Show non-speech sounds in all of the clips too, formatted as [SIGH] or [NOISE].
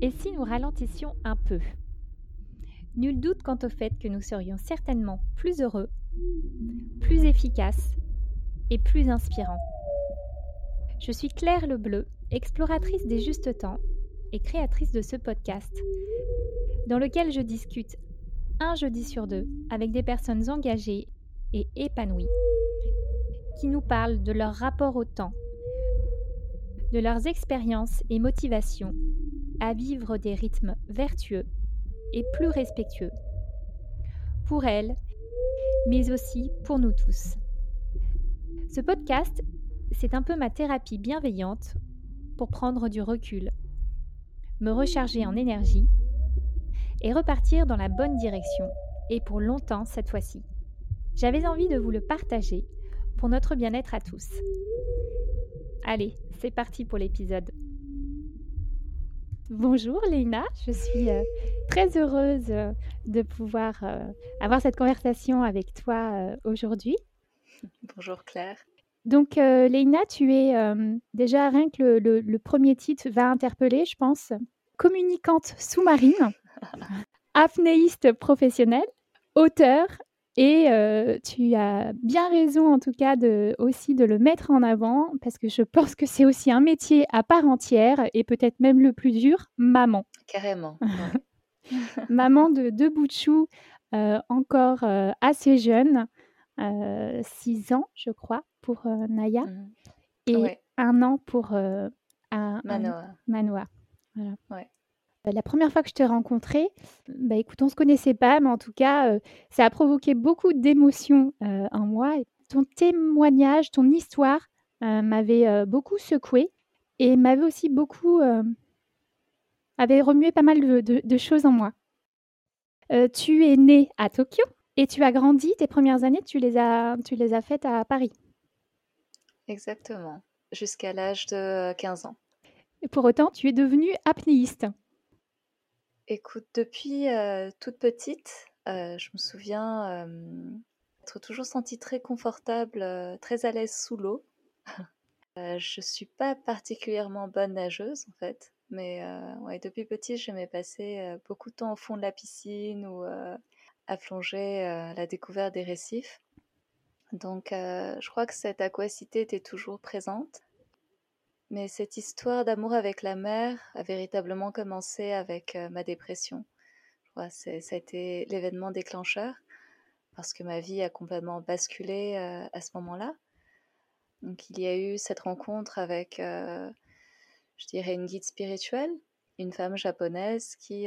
Et si nous ralentissions un peu? Nul doute quant au fait que nous serions certainement plus heureux, plus efficaces et plus inspirants. Je suis Claire Lebleu, exploratrice des justes temps et créatrice de ce podcast, dans lequel je discute un jeudi sur deux avec des personnes engagées et épanouies, qui nous parlent de leur rapport au temps, de leurs expériences et motivations à vivre des rythmes vertueux et plus respectueux, pour elles, mais aussi pour nous tous. Ce podcast, c'est un peu ma thérapie bienveillante pour prendre du recul, me recharger en énergie et repartir dans la bonne direction, et pour longtemps cette fois-ci. J'avais envie de vous le partager pour notre bien-être à tous. Allez, c'est parti pour l'épisode. Bonjour Léna, je suis euh, très heureuse euh, de pouvoir euh, avoir cette conversation avec toi aujourd'hui. Bonjour Claire. Donc Léna, tu es déjà rien que le, le, premier titre va interpeller, je pense, communicante sous-marine, [LAUGHS] apnéiste professionnelle, auteur et tu as bien raison, en tout cas, de, aussi de le mettre en avant, parce que je pense que c'est aussi un métier à part entière, et peut-être même le plus dur, maman. Carrément. [LAUGHS] maman de deux bouts de chou, encore assez jeune, 6 ans, je crois, pour Naya, mmh. et un an pour Manoa. Manoa. Voilà. Ouais. Euh, la première fois que je t'ai rencontré, bah, écoute, on se connaissait pas, mais en tout cas, euh, ça a provoqué beaucoup d'émotions euh, en moi. ton témoignage, ton histoire m'avait beaucoup secoué et m'avait aussi beaucoup avait remué pas mal de, choses en moi. tu es né à Tokyo et tu as grandi tes premières années, tu les as, tu les as faites à Paris. Exactement, jusqu'à l'âge de 15 ans. Et pour autant, tu es devenue apnéiste. Écoute, depuis toute petite, je me souviens être toujours sentie très confortable, très à l'aise sous l'eau. [LAUGHS] je suis pas particulièrement bonne nageuse en fait, mais ouais, depuis petite, j'aimais passer beaucoup de temps au fond de la piscine ou à plonger à la découverte des récifs. Donc, je crois que cette aquacité était toujours présente. Mais cette histoire d'amour avec la mer a véritablement commencé avec euh, ma dépression. ça a été l'événement déclencheur parce que ma vie a complètement basculé euh, à ce moment-là. Donc il y a eu cette rencontre avec, euh, je dirais, une guide spirituelle, une femme japonaise qui,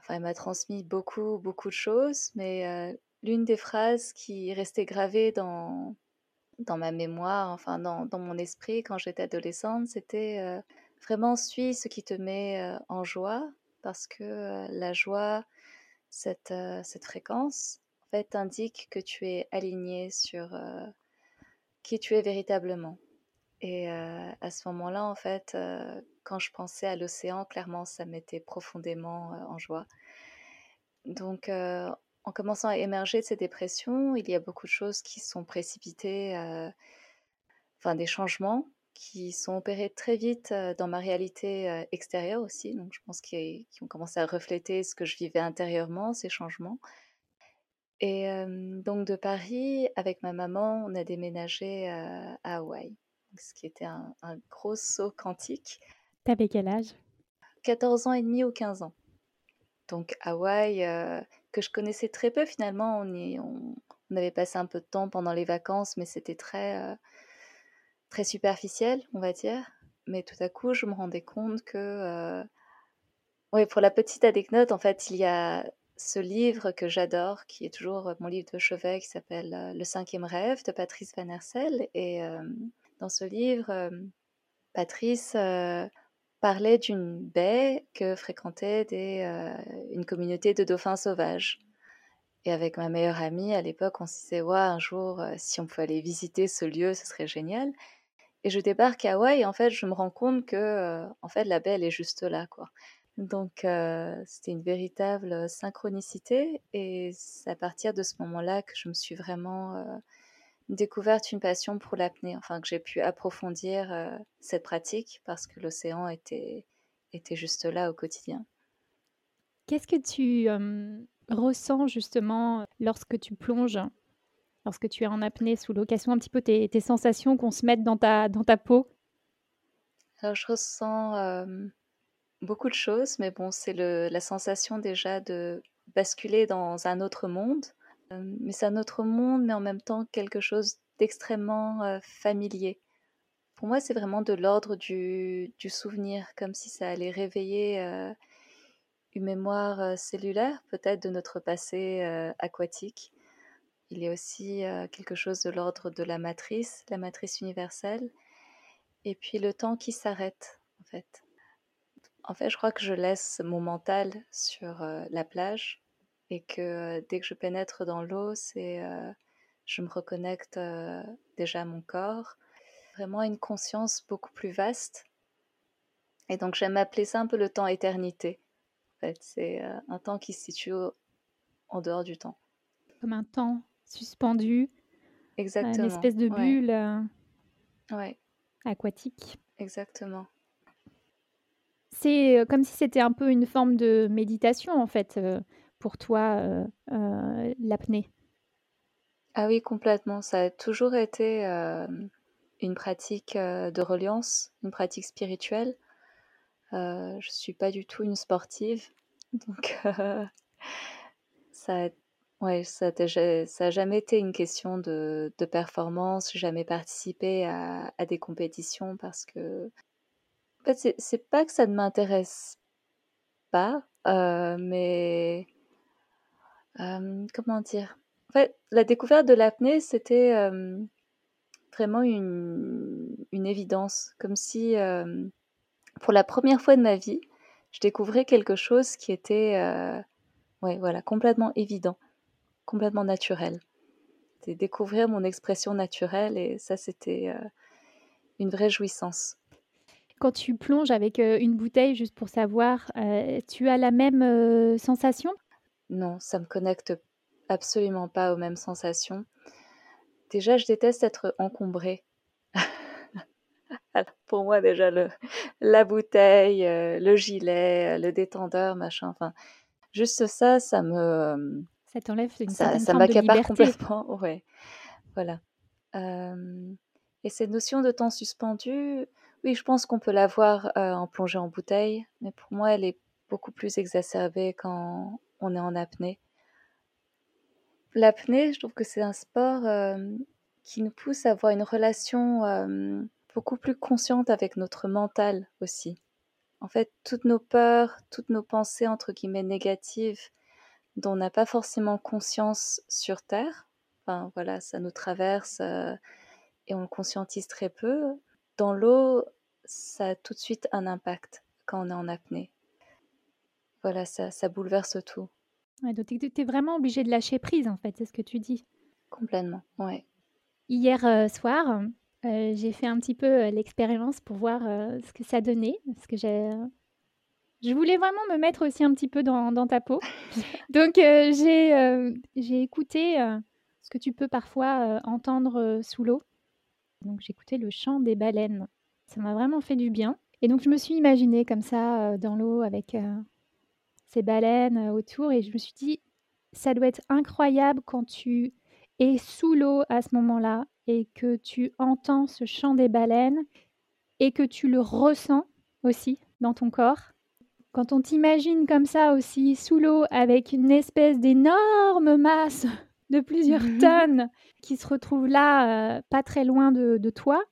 enfin, m'a transmis beaucoup, beaucoup de choses, mais l'une des phrases qui est restée gravée dans, dans ma mémoire, enfin dans, dans mon esprit quand j'étais adolescente, c'était vraiment suis ce qui te met en joie, parce que la joie, cette, cette fréquence, en fait, indique que tu es aligné sur qui tu es véritablement. Et à ce moment-là, en fait, quand je pensais à l'océan, clairement, ça m'était profondément en joie. Donc, en commençant à émerger de ces dépressions, il y a beaucoup de choses qui sont précipitées, euh, enfin des changements qui sont opérés très vite euh, dans ma réalité euh, extérieure aussi. Donc je pense qu'ils ont commencé à refléter ce que je vivais intérieurement, ces changements. Et donc de Paris, avec ma maman, on a déménagé à Hawaï, ce qui était un, gros saut quantique. T'avais quel âge? 14 ans et demi ou 15 ans. Donc Hawaï, que je connaissais très peu finalement. On, avait passé un peu de temps pendant les vacances, mais c'était très, euh, très superficiel, on va dire. Mais tout à coup, je me rendais compte que... Euh... Oui, pour la petite anecdote, en fait, il y a ce livre que j'adore, qui est toujours mon livre de chevet, qui s'appelle euh, Le cinquième rêve de Patrice Van Hersel. Et euh, dans ce livre, Patrice parlait d'une baie que fréquentait euh, une communauté de dauphins sauvages. Et avec ma meilleure amie, à l'époque, on se disait, un jour, euh, si on pouvait aller visiter ce lieu, ce serait génial. Et je débarque à Hawaï et en fait, je me rends compte que, euh, en fait, la baie, elle est juste là, quoi. Donc, c'était une véritable synchronicité. Et c'est à partir de ce moment-là que je me suis vraiment découverte une passion pour l'apnée, enfin que j'ai pu approfondir euh, cette pratique parce que l'océan était, et juste là au quotidien. Qu'est-ce que tu ressens justement lorsque tu plonges, lorsque tu es en apnée sous l'eau? Quelles sont un petit peu tes, sensations qu'on se mette dans ta, dans ta peau? Alors je ressens beaucoup de choses, mais bon, c'est la sensation déjà de basculer dans un autre monde. Mais c'est un autre monde, mais en même temps quelque chose d'extrêmement familier. Pour moi, c'est vraiment de l'ordre du, souvenir, comme si ça allait réveiller euh, une mémoire euh, cellulaire, peut-être de notre passé euh, aquatique. Il y a aussi quelque chose de l'ordre de la matrice, la matrice universelle, et puis le temps qui s'arrête, en fait. En fait, je crois que je laisse mon mental sur la plage et que dès que je pénètre dans l'eau, c'est je me reconnecte déjà à mon corps, vraiment une conscience beaucoup plus vaste. Et donc j'aime appeler ça un peu le temps éternité. En fait, c'est euh, un temps qui se situe en dehors du temps. Comme un temps suspendu. Exactement. Une espèce de bulle ouais. aquatique. Exactement. C'est euh, comme si c'était un peu une forme de méditation en fait euh, pour toi, l'apnée. Ah oui, complètement. Ça a toujours été une pratique de reliance, une pratique spirituelle. je ne suis pas du tout une sportive, [LAUGHS] donc ça, ouais, ça n'a jamais été une question de, performance, jamais participé à, à, des compétitions parce que, en fait, c'est pas que ça ne m'intéresse pas, mais comment dire? En fait, la découverte de l'apnée, c'était vraiment une, une évidence, comme si pour la première fois de ma vie, je découvrais quelque chose qui était ouais, voilà, complètement évident, complètement naturel. C'était découvrir mon expression naturelle et ça, c'était une vraie jouissance. Quand tu plonges avec une bouteille, juste pour savoir, tu as la même sensation? Non, ça me connecte absolument pas aux mêmes sensations. Déjà, je déteste être encombrée. [LAUGHS] pour moi, déjà, le, la bouteille, euh, le gilet, euh, le détendeur, machin, enfin, juste ça, ça me. Ça t'enlève une ça, ça m'accapare complètement. [LAUGHS] Ouais, voilà. Euh, et cette notion de temps suspendu, oui, je pense qu'on peut l'avoir en plongée en bouteille, mais pour moi, elle est beaucoup plus exacerbée quand on est en apnée. L'apnée, je trouve que c'est un sport qui nous pousse à avoir une relation beaucoup plus consciente avec notre mental aussi. En fait, toutes nos peurs, toutes nos pensées entre guillemets négatives dont on n'a pas forcément conscience sur Terre, enfin voilà, ça nous traverse et on le conscientise très peu. Dans l'eau, ça a tout de suite un impact quand on est en apnée. Voilà, ça, ça bouleverse tout. Ouais, donc tu es vraiment obligé de lâcher prise, en fait, c'est ce que tu dis. Complètement, ouais. Hier euh, soir, euh, j'ai fait un petit peu euh, l'expérience pour voir ce que ça donnait, parce que j'ai... Je voulais vraiment me mettre aussi un petit peu dans, dans ta peau. [LAUGHS] Donc j'ai j'ai écouté ce que tu peux parfois entendre sous l'eau. Donc j'ai écouté le chant des baleines. Ça m'a vraiment fait du bien. Et donc je me suis imaginée comme ça dans l'eau avec ces baleines euh, autour et je me suis dit, ça doit être incroyable quand tu es sous l'eau à ce moment-là et que tu entends ce chant des baleines et que tu le ressens aussi dans ton corps. Quand on t'imagine comme ça aussi sous l'eau avec une espèce d'énorme masse de plusieurs mmh tonnes qui se retrouve là, euh, pas très loin de, de, toi,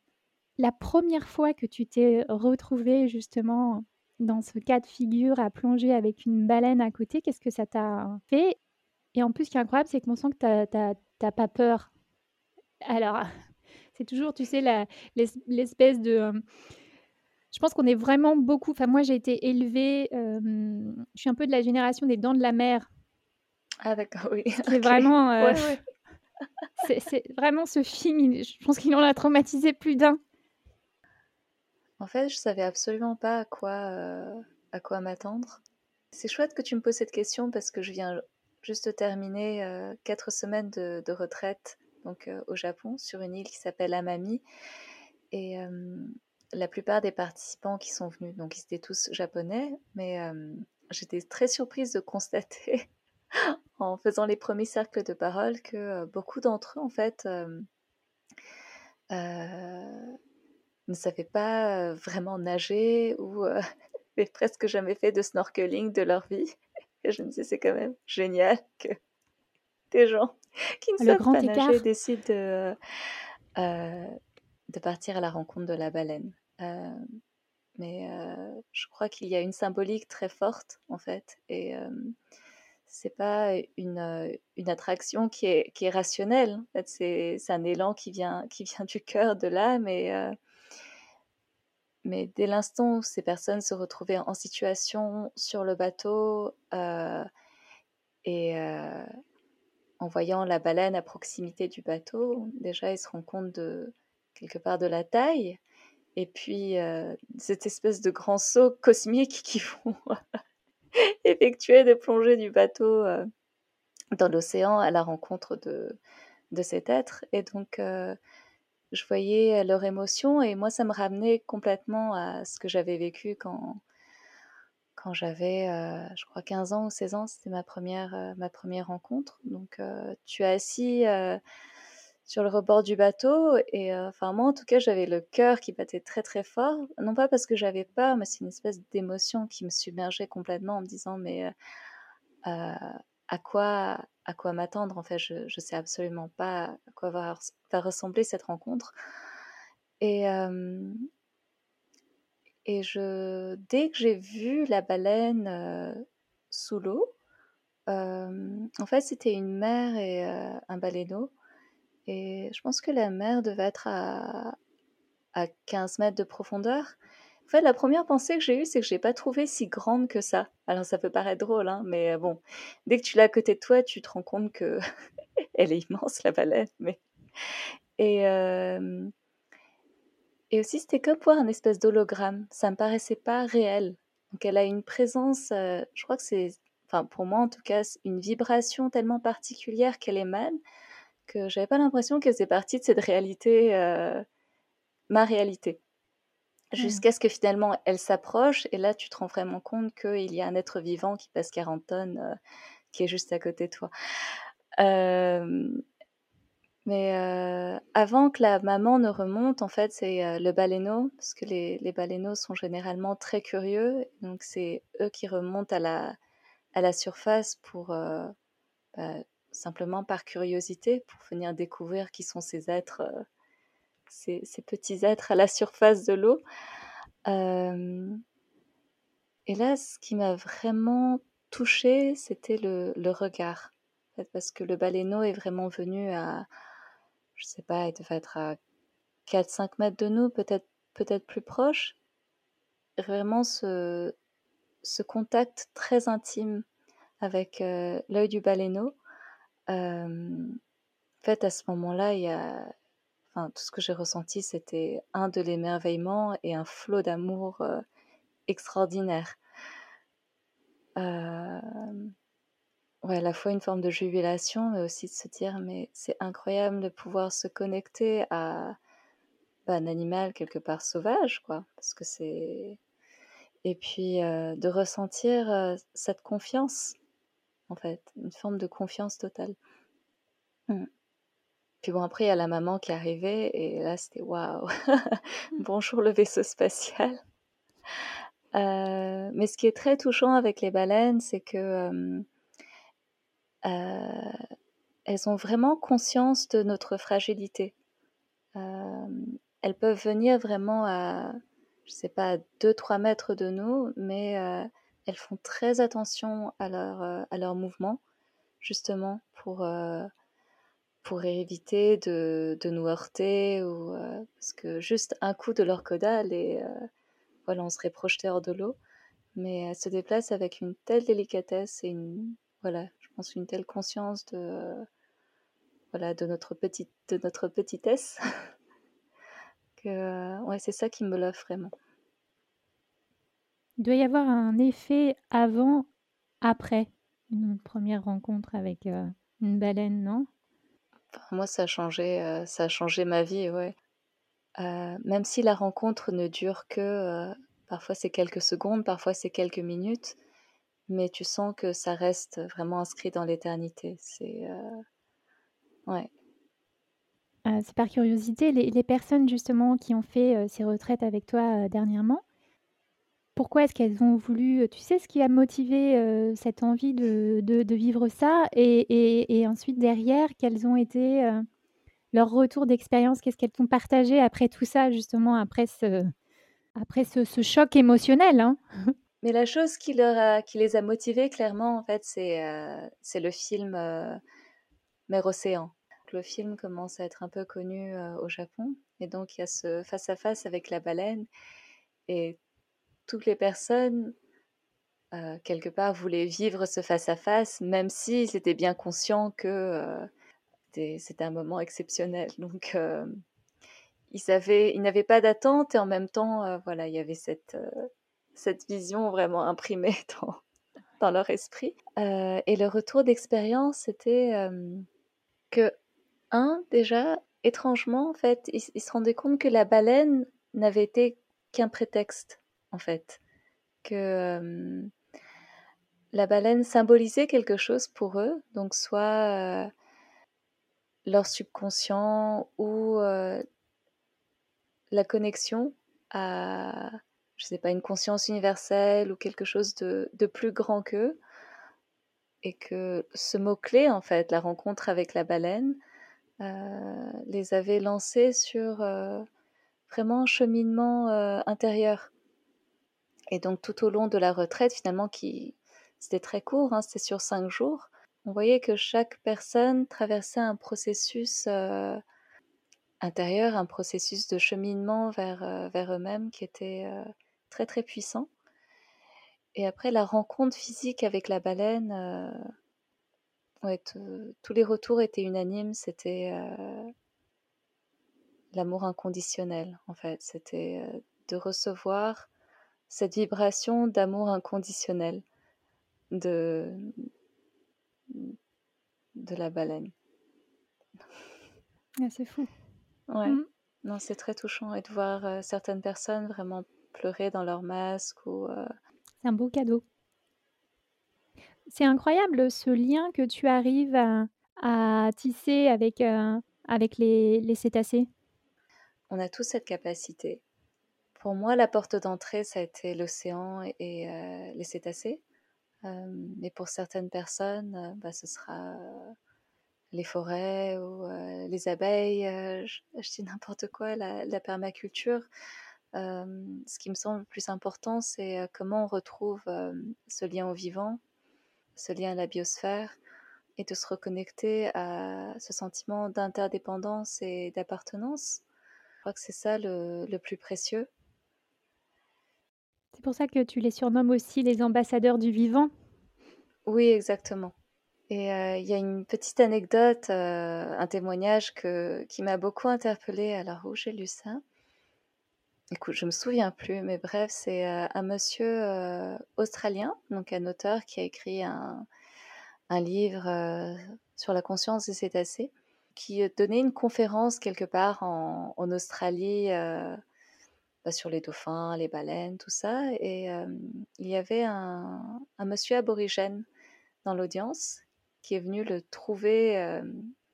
la première fois que tu t'es retrouvé justement dans ce cas de figure à plonger avec une baleine à côté, qu'est-ce que ça t'a fait? Et en plus, ce qui est incroyable, c'est qu'on sent que tu n'as pas peur. Alors, [LAUGHS] c'est toujours, tu sais, l'espèce de... Euh, je pense qu'on est vraiment beaucoup... Enfin, moi, j'ai été élevée... Euh, je suis un peu de la génération des dents de la mer. Ah, d'accord, oui. C'est vraiment... Euh, [LAUGHS] c'est vraiment ce film, je pense qu'il en a traumatisé plus d'un. En fait, je savais absolument pas à quoi, quoi m'attendre. C'est chouette que tu me poses cette question parce que je viens juste terminer euh, quatre semaines de, retraite donc au Japon sur une île qui s'appelle Amami et la plupart des participants qui sont venus, donc ils étaient tous japonais, mais j'étais très surprise de constater [LAUGHS] en faisant les premiers cercles de parole que beaucoup d'entre eux, en fait, ne savaient pas vraiment nager ou n'avaient [LAUGHS] presque jamais fait de snorkeling de leur vie. [LAUGHS] Et je me disais, c'est quand même génial que des gens [LAUGHS] qui ne savent pas nager décident de, de partir à la rencontre de la baleine. mais je crois qu'il y a une symbolique très forte, en fait. Et c'est pas une, une, attraction qui est, qui est rationnelle. En fait, c'est, un élan qui vient, qui vient du cœur, de l'âme. Et, mais dès l'instant où ces personnes se retrouvaient en situation sur le bateau et en voyant la baleine à proximité du bateau, déjà ils se rendent compte de quelque part de la taille et puis cette espèce de grand saut cosmique [LAUGHS] qui vont effectuer des plongées du bateau dans l'océan à la rencontre de, de cet être. Et donc je voyais leur émotion et moi ça me ramenait complètement à ce que j'avais vécu quand quand j'avais je crois 15 ans ou 16 ans c'était ma première ma première rencontre. Donc tu es assis sur le rebord du bateau et enfin moi en tout cas j'avais le cœur qui battait très très fort. Non pas parce que j'avais peur mais c'est une espèce d'émotion qui me submergeait complètement en me disant mais à quoi à quoi m'attendre. En fait, je ne sais absolument pas à quoi va, ressembler cette rencontre. Et, et je, dès que j'ai vu la baleine sous l'eau, en fait, c'était une mère et un baleineau. Et je pense que la mer devait être à, à 15 mètres de profondeur. En fait, la première pensée que j'ai eue, c'est que je n'ai pas trouvé si grande que ça. Alors, ça peut paraître drôle, hein, mais euh, bon, dès que tu l'as à côté de toi, tu te rends compte que [LAUGHS] elle est immense, la baleine. Mais... Et, euh, et aussi, c'était comme pour un espèce d'hologramme. Ça me paraissait pas réel. Donc, elle a une présence, euh, je crois que c'est, enfin, pour moi en tout cas, une vibration tellement particulière qu'elle émane que j'avais pas l'impression qu'elle faisait partie de cette réalité, ma réalité. Mmh. jusqu'à ce que finalement elle s'approche et là tu te rends vraiment compte qu'il y a un être vivant qui passe 40 tonnes euh, qui est juste à côté de toi. mais euh, avant que la maman ne remonte, en fait, c'est euh, le baleineau, parce que les, baleineaux sont généralement très curieux, donc c'est eux qui remontent à la, à la surface pour bah, simplement par curiosité, pour venir découvrir qui sont ces êtres ces, petits êtres à la surface de l'eau. et là, ce qui m'a vraiment touchée, c'était le, regard. parce que le baleineau est vraiment venu à, je sais pas, il devait être à 4-5 mètres de nous, peut-être peut-être plus proche. Vraiment ce, ce contact très intime avec l'œil du baleineau. en fait, à ce moment-là, il y a, tout ce que j'ai ressenti, c'était un de l'émerveillement et un flot d'amour euh, extraordinaire. Euh, à la fois une forme de jubilation, mais aussi de se dire, mais c'est incroyable de pouvoir se connecter à bah, un animal quelque part sauvage, quoi, parce que c'est et puis euh, de ressentir cette confiance, en fait, une forme de confiance totale. Mmh. Puis bon, après, il y a la maman qui arrivait et là, c'était waouh! [LAUGHS] Bonjour le vaisseau spatial. Euh, mais ce qui est très touchant avec les baleines, c'est que euh, elles ont vraiment conscience de notre fragilité. Elles peuvent venir vraiment à, je sais pas, 2-3 mètres de nous, mais elles font très attention à leur, à leur mouvement, justement, pour pour éviter de, de, nous heurter ou euh, parce que juste un coup de leur caudale et euh, voilà on serait projeté hors de l'eau. Mais elles se déplacent avec une telle délicatesse et une voilà je pense une telle conscience de voilà de notre petite de notre petitesse [LAUGHS] que ouais c'est ça qui me l'offre vraiment. Il doit y avoir un effet avant après une première rencontre avec euh, une baleine non? Moi, ça a changé, ça a changé ma vie, ouais. même si la rencontre ne dure que, parfois c'est quelques secondes, parfois c'est quelques minutes, mais tu sens que ça reste vraiment inscrit dans l'éternité. C'est ouais. c'est par curiosité, les, personnes justement qui ont fait ces retraites avec toi dernièrement, pourquoi est-ce qu'elles ont voulu, tu sais ce qui a motivé cette envie de, vivre ça et, ensuite derrière, quels ont été leur retour d'expérience? Qu'est-ce qu'elles t'ont partagé après tout ça, justement, après ce, après ce, choc émotionnel hein? [LAUGHS] Mais la chose qui, les a motivées, clairement, en fait, c'est euh, le film euh, Mer Océan. Le film commence à être un peu connu euh, au Japon. Et donc, il y a ce face-à-face -face avec la baleine. Et toutes les personnes, quelque part, voulaient vivre ce face-à-face, -face, même s'ils étaient bien conscients que c'était un moment exceptionnel. Donc, euh, ils, avaient, ils n'avaient pas d'attente et en même temps, euh, voilà, il y avait cette, euh, vision vraiment imprimée [LAUGHS] dans, dans leur esprit. et le retour d'expérience, c'était que, un, déjà, étrangement, en fait, ils, se rendaient compte que la baleine n'avait été qu'un prétexte, fait. Que la baleine symbolisait quelque chose pour eux, donc soit leur subconscient ou la connexion à, je sais pas, une conscience universelle ou quelque chose de, plus grand qu'eux. Et que ce mot-clé, en fait, la rencontre avec la baleine, les avait lancés sur vraiment un cheminement intérieur. Et donc tout au long de la retraite, finalement, qui c'était très court, hein, c'était sur cinq jours, on voyait que chaque personne traversait un processus euh, intérieur, un processus de cheminement vers, euh, vers eux-mêmes qui était euh, très très puissant. Et après la rencontre physique avec la baleine, tous les retours étaient unanimes, c'était l'amour inconditionnel en fait, c'était de recevoir cette vibration d'amour inconditionnel, de, de la baleine. Ah, c'est fou. Ouais. Mmh. Non, c'est très touchant et de voir euh, certaines personnes vraiment pleurer dans leur masque ou. Euh, c'est un beau cadeau. C'est incroyable ce lien que tu arrives à, tisser avec, euh, avec les, les, cétacés. On a tous cette capacité. Pour moi, la porte d'entrée, ça a été l'océan et les cétacés. Euh, mais pour certaines personnes, euh, bah, ce sera euh, les forêts ou les abeilles, je, dis n'importe quoi, la, permaculture. ce qui me semble le plus important, c'est comment on retrouve ce lien au vivant, ce lien à la biosphère, et de se reconnecter à ce sentiment d'interdépendance et d'appartenance. Je crois que c'est ça le plus précieux. C'est pour ça que tu les surnommes aussi les ambassadeurs du vivant Oui, exactement. Et euh, il y a une petite anecdote, euh, un témoignage que, qui m'a beaucoup interpellée. Alors, où j'ai lu ça Écoute, je me souviens plus, mais bref, c'est euh, un monsieur australien, donc un auteur qui a écrit un, un livre sur la conscience des cétacés, qui donnait une conférence quelque part en, en Australie bah, sur les dauphins, les baleines, tout ça. Et il y avait un, monsieur aborigène dans l'audience qui est venu le trouver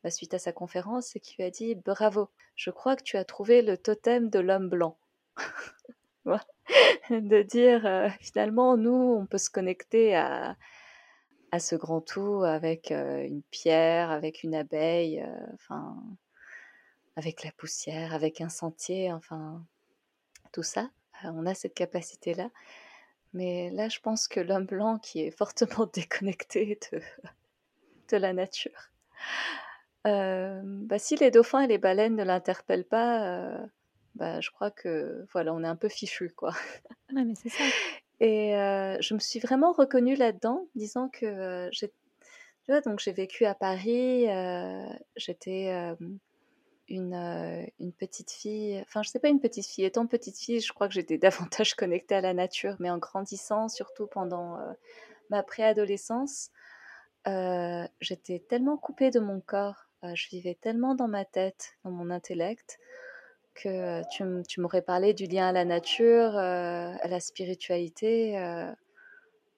bah, suite à sa conférence et qui lui a dit Bravo, je crois que tu as trouvé le totem de l'homme blanc. [LAUGHS] [LAUGHS] de dire finalement, nous, on peut se connecter à, à ce grand tout avec une pierre, avec une abeille, enfin, avec la poussière, avec un sentier, enfin, tout ça. Euh, on a cette capacité-là. Mais là, je pense que l'homme blanc qui est fortement [LAUGHS] déconnecté de, de la nature, euh, bah, si les dauphins et les baleines ne l'interpellent pas, euh, bah, je crois que voilà, on est un peu fichu, quoi. mais c'est ça. [LAUGHS] Et je me suis vraiment reconnue là-dedans, disant que j'ai, tu vois, donc j'ai vécu à Paris, j'étais une, petite fille, enfin je sais pas une petite fille, étant petite fille, je crois que j'étais [LAUGHS] davantage connectée à la nature, mais en grandissant, surtout pendant ma préadolescence, j'étais tellement coupée de mon corps, je vivais tellement dans ma tête, dans mon intellect, que tu, m'aurais parlé du lien à la nature, à la spiritualité.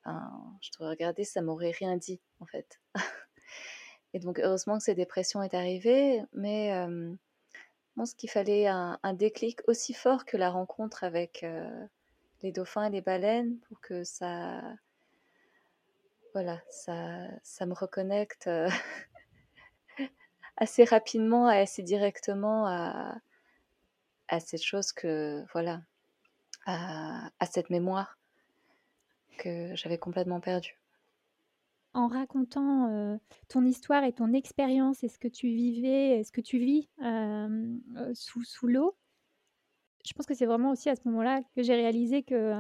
je t'aurais regardé, ça m'aurait rien dit en fait. [LAUGHS] Et donc heureusement que cette dépression est arrivée, mais je pense qu'il fallait un, déclic aussi fort que la rencontre avec les dauphins et les baleines pour que ça, voilà, ça, ça me reconnecte [LAUGHS] assez rapidement et assez directement à, cette chose que, voilà, à cette mémoire que j'avais complètement perdue en racontant euh, ton histoire et ton expérience et ce que tu vivais, ce que tu vis euh, euh, sous, sous l'eau, je pense que c'est vraiment aussi à ce moment-là que j'ai réalisé que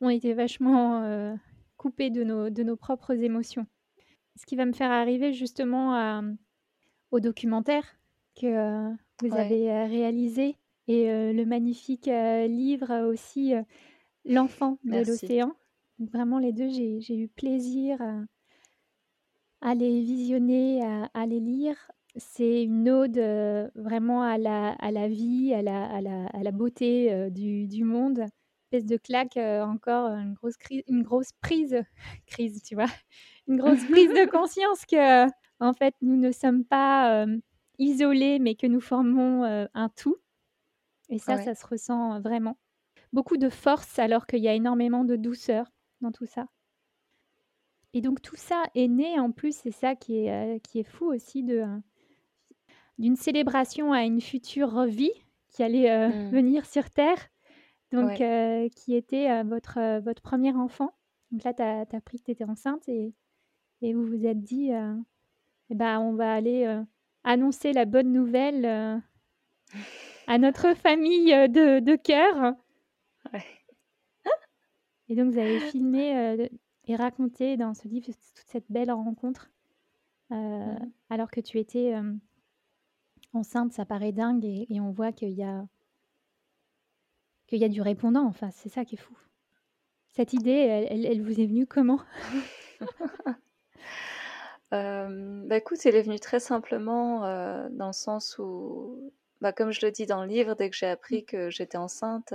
on était vachement coupé de nos, de nos propres émotions. Ce qui va me faire arriver justement au documentaire que vous avez réalisé et le magnifique livre aussi L'enfant de l'océan. Vraiment les deux, j'ai eu plaisir à les visionner, à, les lire. C'est une ode euh, vraiment à la, à la vie, à la, à la, à la beauté euh, du, du, monde. Une espèce de claque, euh, encore une grosse, crise, une grosse prise, [LAUGHS] crise, tu vois, une grosse prise de [LAUGHS] conscience que, en fait, nous ne sommes pas isolés, mais que nous formons un tout. Et ça, ça se ressent vraiment. Beaucoup de force alors qu'il y a énormément de douceur dans tout ça. Et donc tout ça est né en plus, c'est ça qui est, euh, qui est fou aussi, de, euh, d'une célébration à une future vie qui allait euh, mmh. [LAUGHS] venir sur Terre, donc qui était votre, votre premier enfant. Donc là, tu as, appris que tu étais enceinte et, et, vous vous êtes dit, eh ben, on va aller annoncer la bonne nouvelle à notre [LAUGHS] famille de, de cœur. Et donc, vous avez filmé et raconter dans ce livre toute cette belle rencontre. Euh, mmh. Alors que tu étais euh, enceinte, ça paraît dingue et, on voit qu'il y a qu'il y a du répondant. Enfin, c'est ça qui est fou. Cette idée, elle, vous est venue comment? [LAUGHS] Euh, bah écoute, elle est venue très simplement dans le sens où, bah, comme je le dis dans le livre, dès que j'ai appris mmh. que j'étais enceinte,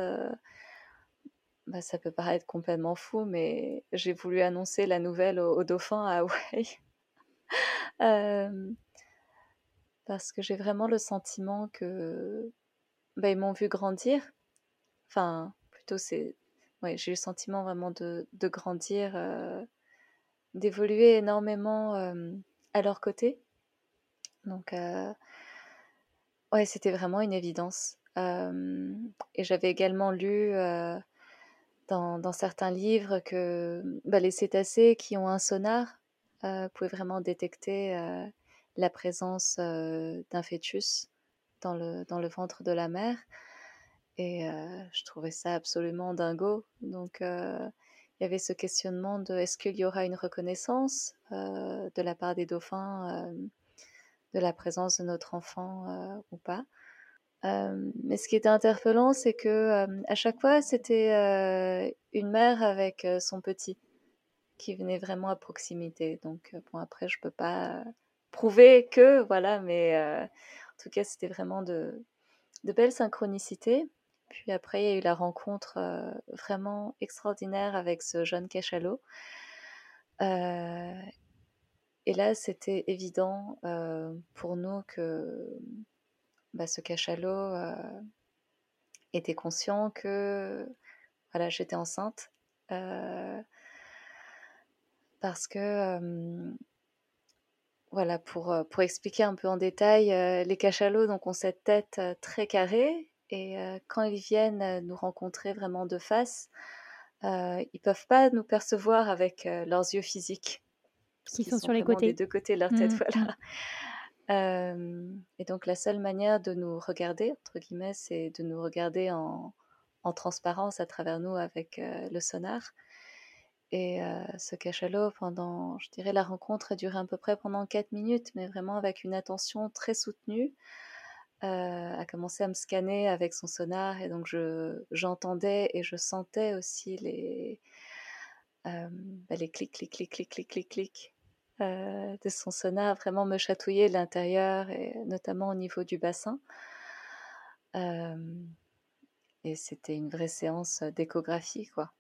bah, ça peut paraître complètement fou, mais j'ai voulu annoncer la nouvelle aux, dauphins à Hawaï. [LAUGHS] parce que j'ai vraiment le sentiment que bah, ils m'ont vu grandir. Enfin, plutôt c'est, ouais, j'ai eu le sentiment vraiment de, de grandir, d'évoluer énormément à leur côté. Donc, ouais, c'était vraiment une évidence. et j'avais également lu dans, certains livres que bah, les cétacés qui ont un sonar euh, pouvaient vraiment détecter euh, la présence euh, d'un fœtus dans le, dans le ventre de la mère. Et je trouvais ça absolument dingo. Donc il y avait ce questionnement de est-ce qu'il y aura une reconnaissance de la part des dauphins de la présence de notre enfant ou pas? Mais ce qui était interpellant, c'est que à chaque fois, c'était une mère avec son petit qui venait vraiment à proximité. Donc bon, après, je peux pas prouver que voilà, mais en tout cas, c'était vraiment de, belles synchronicités. Puis après, il y a eu la rencontre vraiment extraordinaire avec ce jeune cachalot. et là, c'était évident pour nous que bah, ce cachalot euh, était conscient que voilà, j'étais enceinte. Euh, parce que, voilà, pour, pour expliquer un peu en détail, les cachalots donc, ont cette tête très carrée et quand ils viennent nous rencontrer vraiment de face, ils ils peuvent pas nous percevoir avec leurs yeux physiques. Ils sont, sur les côtés. Des deux côtés de leur tête, mmh, [LAUGHS] voilà. Et donc la seule manière de nous regarder, entre guillemets, c'est de nous regarder en, en, transparence à travers nous avec le sonar. Et ce cachalot, pendant, je dirais, la rencontre a duré à peu près pendant 4 minutes, mais vraiment avec une attention très soutenue, a commencé à me scanner avec son sonar. Et donc je, j'entendais et je sentais aussi les, bah, les clics, clics, clics, clics, clics, clics euh, de son sonar vraiment me chatouiller l'intérieur et notamment au niveau du bassin. et c'était une vraie séance d'échographie, quoi.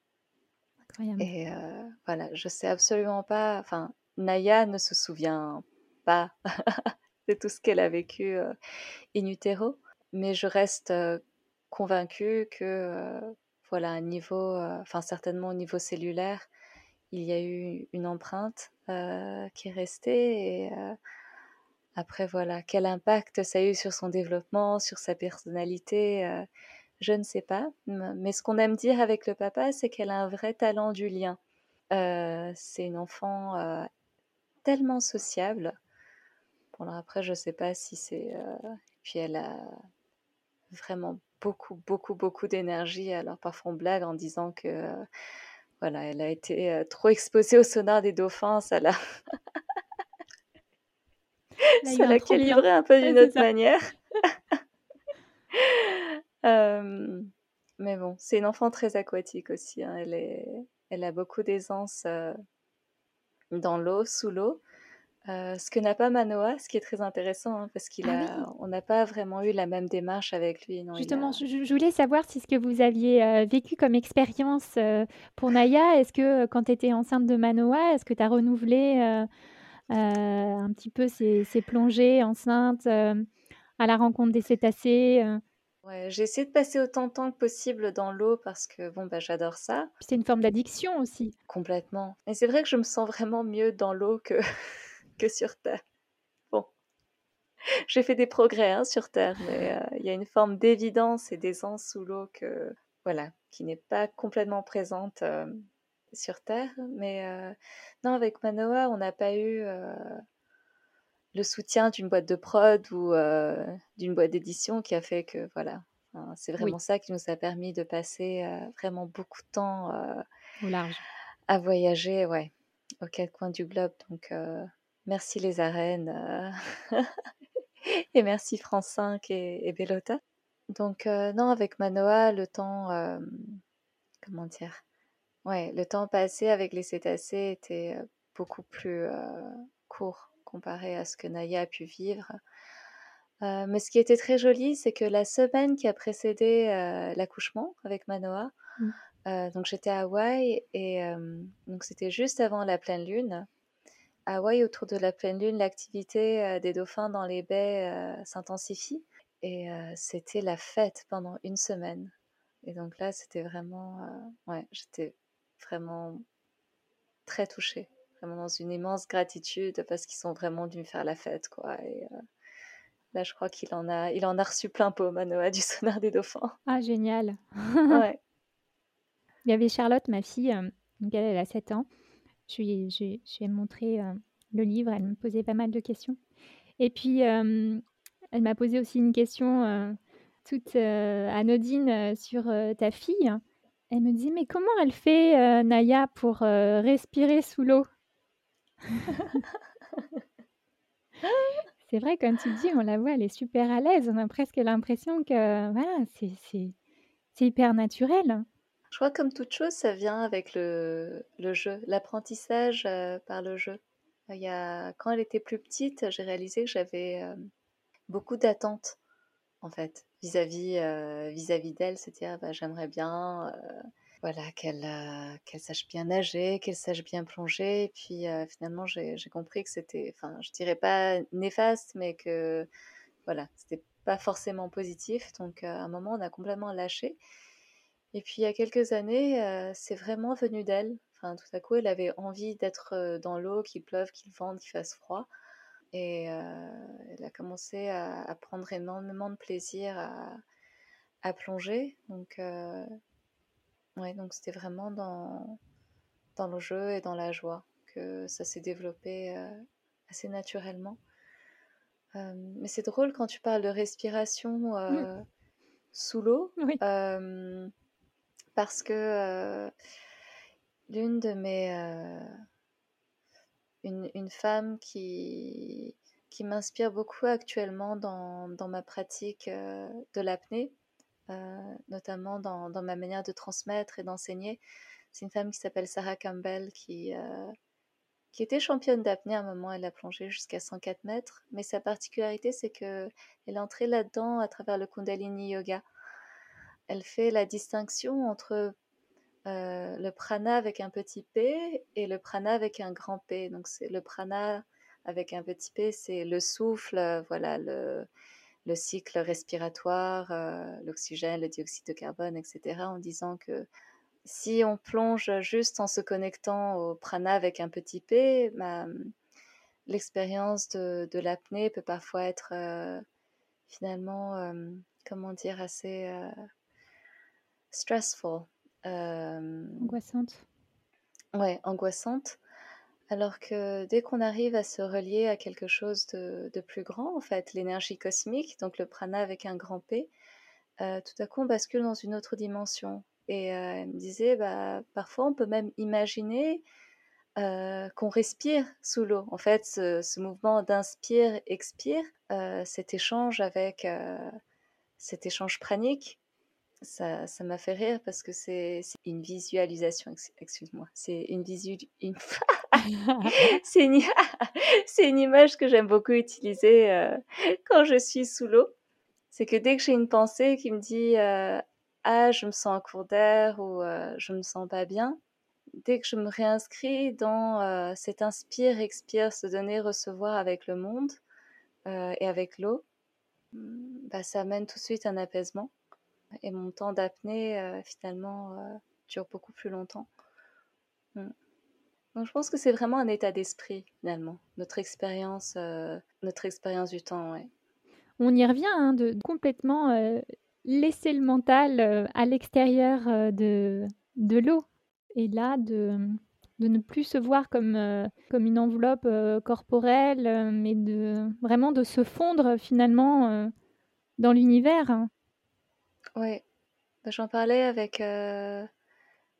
Incroyable. Et voilà, je sais absolument pas. Enfin, Naya ne se souvient pas [LAUGHS] de tout ce qu'elle a vécu in utero, mais je reste convaincue que, voilà, un niveau, enfin certainement au niveau cellulaire, il y a eu une empreinte qui est restée. Et après, voilà, quel impact ça a eu sur son développement, sur sa personnalité, je ne sais pas. Mais ce qu'on aime dire avec le papa, c'est qu'elle a un vrai talent du lien. c'est une enfant tellement sociable. Bon, après, je ne sais pas si c'est. Puis elle a vraiment beaucoup, beaucoup, beaucoup d'énergie. Alors parfois on blague en disant que voilà, elle a été trop exposée au sonar des dauphins, ça l'a, [LAUGHS] ça l'a calibré un peu d'une autre manière. [LAUGHS] mais bon, c'est une enfant très aquatique aussi. Hein. Elle, est, elle a beaucoup d'aisance dans l'eau, sous l'eau. Euh, ce que n'a pas Manoa, ce qui est très intéressant, hein, parce qu'on ah n'a pas vraiment eu la même démarche avec lui. Justement, je, voulais savoir si ce que vous aviez euh, vécu comme expérience euh, pour Naya, est-ce que quand tu étais enceinte de Manoa, est-ce que tu as renouvelé un petit peu ces, plongées enceintes à la rencontre des cétacés Ouais, j'ai essayé de passer autant de temps que possible dans l'eau parce que bon bah j'adore ça. C'est une forme d'addiction aussi. Complètement. Et c'est vrai que je me sens vraiment mieux dans l'eau que que sur Terre. Bon, [LAUGHS] j'ai fait des progrès hein, sur Terre, mais [LAUGHS] euh, il y a une forme d'évidence et d'aisance sous l'eau que voilà, qui n'est pas complètement présente euh, sur Terre. Mais euh, non, avec Manoa, on n'a pas eu le soutien d'une boîte de prod ou d'une boîte d'édition qui a fait que voilà, c'est vraiment ça qui nous a permis de passer vraiment beaucoup de temps au large à voyager, ouais, aux quatre coins du globe. Donc Merci les arènes euh, [LAUGHS] et merci France 5 et, et Bellota. Donc euh, non, avec Manoa, le temps, euh, comment dire, ouais, le temps passé avec les cétacés était beaucoup plus court comparé à ce que Naya a pu vivre. mais ce qui était très joli, c'est que la semaine qui a précédé l'accouchement avec Manoa, mmh. donc j'étais à Hawaï et donc c'était juste avant la pleine lune. Hawaï, autour de la pleine lune, l'activité euh, des dauphins dans les baies euh, s'intensifie. Et euh, c'était la fête pendant une semaine. Et donc là, c'était vraiment. ouais, j'étais vraiment très touchée. Vraiment dans une immense gratitude parce qu'ils sont vraiment venus faire la fête, quoi. Et là, je crois qu'il en a, il en a reçu plein pot, Manoa, du sonar des dauphins. Ah, génial. ouais. [LAUGHS] Il y avait Charlotte, ma fille, donc elle, elle a 7 ans. Je lui, ai montré euh, le livre, elle me posait pas mal de questions. Et puis, euh, elle m'a posé aussi une question euh, toute anodine sur ta fille. Elle me dit, mais comment elle fait, Naya, pour respirer sous l'eau? [LAUGHS] C'est vrai, quand tu dis, on la voit, elle est super à l'aise. On a presque l'impression que voilà, c'est hyper naturel. Je crois comme toute chose, ça vient avec le, jeu, l'apprentissage euh, par le jeu. Il y a, quand elle était plus petite, j'ai réalisé que j'avais euh, beaucoup d'attentes, en fait, vis-à-vis euh, vis-à-vis d'elle. Ah, bah, j'aimerais bien voilà, qu'elle qu'elle sache bien nager, qu'elle sache bien plonger. Et puis finalement, j'ai compris que c'était, enfin, je dirais pas néfaste, mais que voilà, c'était pas forcément positif. Donc à un moment, on a complètement lâché. Et puis il y a quelques années, euh, c'est vraiment venu d'elle. Enfin, tout à coup, elle avait envie d'être euh, dans l'eau, qu'il pleuve, qu'il vente, qu'il fasse froid. Et euh, elle a commencé à, prendre énormément de plaisir à, plonger. Donc, ouais, donc c'était vraiment dans, dans le jeu et dans la joie que ça s'est développé assez naturellement. mais c'est drôle quand tu parles de respiration mmh. sous l'eau. Oui parce que l'une de mes euh, une, femme qui qui m'inspire beaucoup actuellement dans, dans ma pratique de l'apnée, notamment dans, dans, ma manière de transmettre et d'enseigner. C'est une femme qui s'appelle Sarah Campbell qui, qui était championne d'apnée à un moment. Elle a plongé jusqu'à 104 mètres, mais sa particularité, c'est que elle est entrée là-dedans à travers le Kundalini Yoga. Elle fait la distinction entre euh, le prana avec un petit p et le prana avec un grand P. Donc c'est le prana avec un petit p, c'est le souffle, voilà le, le cycle respiratoire, euh, l'oxygène, le dioxyde de carbone, etc. En disant que si on plonge juste en se connectant au prana avec un petit p, bah, l'expérience de, l'apnée peut parfois être euh, finalement, comment dire, assez euh, stressful. angoissante. Ouais, angoissante. Alors que dès qu'on arrive à se relier à quelque chose de, de plus grand, en fait, l'énergie cosmique, donc le prana avec un grand P, tout à coup on bascule dans une autre dimension. Et euh, elle me disait, bah, parfois on peut même imaginer euh, qu'on respire sous l'eau. En fait, ce, mouvement d'inspire-expire, euh, cet échange avec cet échange pranique, ça, ça m'a fait rire parce que c'est une visualisation, excuse-moi, c'est une visu... Une... [LAUGHS] c'est une... [LAUGHS] [LAUGHS] une... image que j'aime beaucoup utiliser quand je suis sous l'eau. C'est que dès que j'ai une pensée qui me dit ah, je me sens en court d'air ou je me sens pas bien, dès que je me réinscris dans cet inspire, expire, se donner, recevoir avec le monde et avec l'eau, mmh, bah, ça amène tout de suite un apaisement. Et mon temps d'apnée, finalement, dure beaucoup plus longtemps. Mmh. Donc je pense que c'est vraiment un état d'esprit, finalement, notre expérience, notre expérience du temps. Ouais. On y revient hein, de complètement laisser le mental euh, à l'extérieur euh, de, de l'eau. Et là, de, de ne plus se voir comme, euh, comme une enveloppe corporelle, mais de vraiment de se fondre finalement dans l'univers. Oui, bah, j'en parlais avec,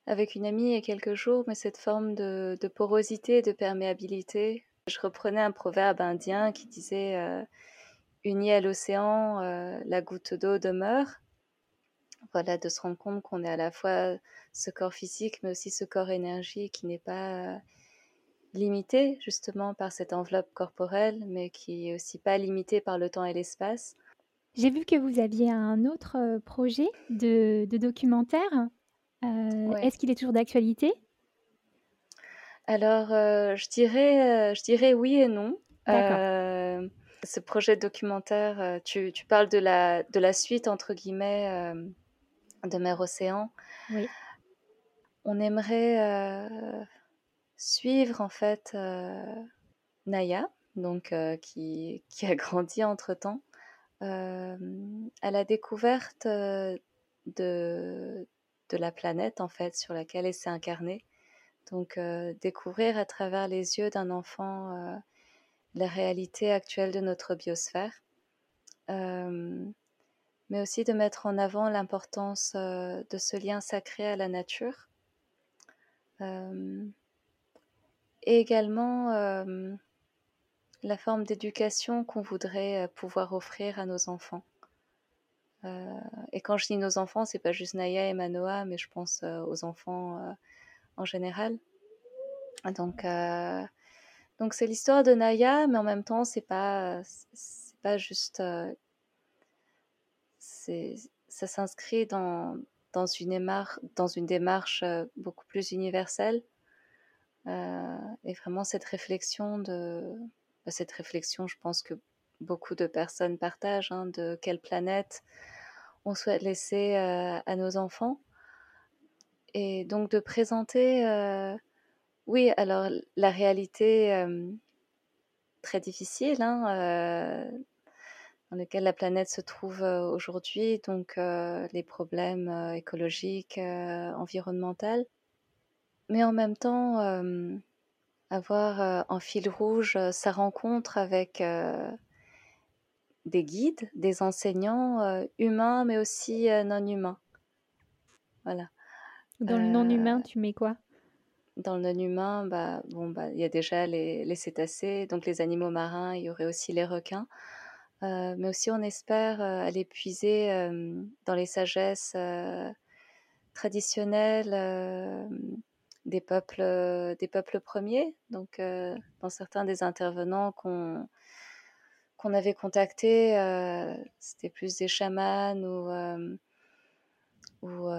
avec une amie il y a quelques jours, mais cette forme de, porosité, de perméabilité. Je reprenais un proverbe indien qui disait unis à l'océan, euh, la goutte d'eau demeure. Voilà, de se rendre compte qu'on est à la fois ce corps physique, mais aussi ce corps énergie qui n'est pas euh, limité justement par cette enveloppe corporelle, mais qui est aussi pas limité par le temps et l'espace. J'ai vu que vous aviez un autre euh, projet de, documentaire. Est-ce qu'il est toujours d'actualité? Alors, je, dirais, je dirais oui et non. Ce projet documentaire, euh, tu, tu, parles de la, de la suite, entre guillemets, euh, de Mer Océan. Oui. On aimerait euh, suivre, en fait, Naya, donc, qui, qui, a [LAUGHS] grandi entre-temps, à la découverte de, de la planète, en fait, sur laquelle elle s'est incarnée. Donc, découvrir à travers les yeux d'un enfant la réalité actuelle de notre biosphère, mais aussi de mettre en avant l'importance de ce lien sacré à la nature, et également la forme d'éducation qu'on voudrait pouvoir offrir à nos enfants. et quand je dis nos enfants, c'est pas juste Naya et Manoa, mais je pense aux enfants en général. Donc, c'est l'histoire de Naya, mais en même temps c'est pas pas juste euh, c'est ça s'inscrit dans une démarche euh, beaucoup plus universelle euh, et vraiment cette réflexion de cette réflexion je pense que beaucoup de personnes partagent hein, de quelle planète on souhaite laisser à nos enfants. Et donc de présenter oui, alors la réalité très difficile hein, dans laquelle la planète se trouve aujourd'hui, donc les problèmes écologiques, environnementaux, mais en même temps avoir en fil rouge sa rencontre avec des guides, des enseignants humains, mais aussi non humains. Voilà. Dans le non humain, tu mets quoi? dans le non-humain, bah, bon, bah, il y a déjà les, les, cétacés, donc les animaux marins, il y aurait aussi les requins. Euh, mais aussi, on espère euh, aller puiser euh, dans les sagesses traditionnelles des peuples, des peuples premiers. Donc, dans certains des intervenants qu'on qu'on avait contactés, c'était plus des chamans ou ou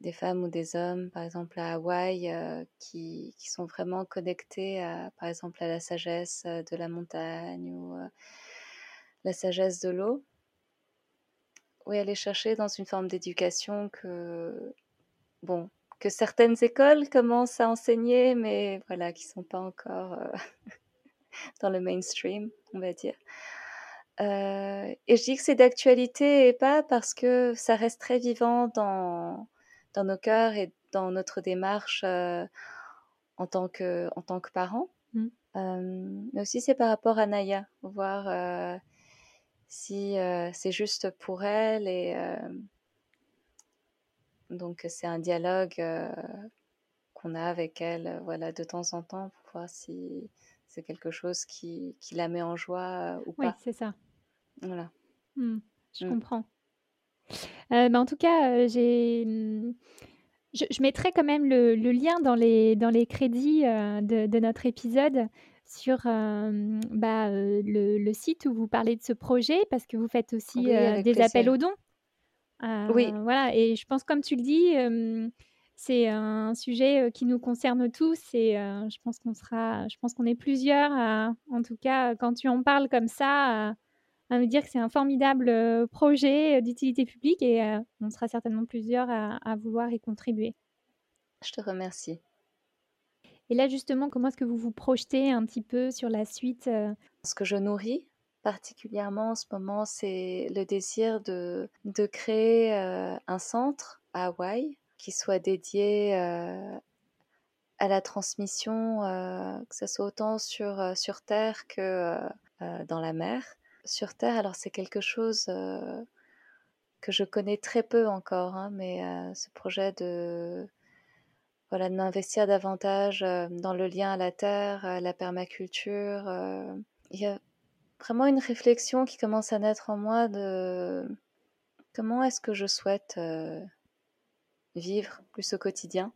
des femmes ou des hommes, par exemple à Hawaï, qui, qui, sont vraiment connectés, à, par exemple, à la sagesse de la montagne ou la sagesse de l'eau. Oui, aller chercher dans une forme d'éducation que, bon, que certaines écoles commencent à enseigner, mais voilà, qui sont pas encore [LAUGHS] dans le mainstream, on va dire. Euh, et je dis que c'est d'actualité et pas parce que ça reste très vivant dans, dans nos cœurs et dans notre démarche euh, en, tant que, en tant que parents. Mmh. Euh, mais aussi c'est par rapport à Naya, voir si c'est juste pour elle et donc c'est un dialogue qu'on a avec elle voilà de temps en temps pour voir si c'est quelque chose qui, qui, la met en joie ou pas. Oui, c'est ça. Voilà. Mmh, je mmh. comprends. Euh, bah, en tout cas, j'ai. Mmh, je, je, mettrai quand même le, le, lien dans les, dans les crédits de, de, notre épisode sur bah, le, le, site où vous parlez de ce projet parce que vous faites aussi des appels aux dons. Oui. Voilà, et je pense, comme tu le dis, c'est un sujet qui nous concerne tous et je pense qu'on sera, je pense qu'on est plusieurs, en tout cas, quand tu en parles comme ça à me dire que c'est un formidable euh, projet euh, d'utilité publique et euh, on sera certainement plusieurs à, vouloir y contribuer. Je te remercie. Et là, justement, comment est-ce que vous vous projetez un petit peu sur la suite Ce que je nourris particulièrement en ce moment, c'est le désir de, de créer un centre à Hawaï qui soit dédié à la transmission, que ce soit autant sur, sur Terre que dans la mer sur Terre, alors c'est quelque chose euh, que je connais très peu encore, hein, mais euh, ce projet de voilà de m'investir davantage euh, dans le lien à la terre, à la permaculture. il y a vraiment une réflexion qui commence à naître en moi de comment est-ce que je souhaite vivre plus au quotidien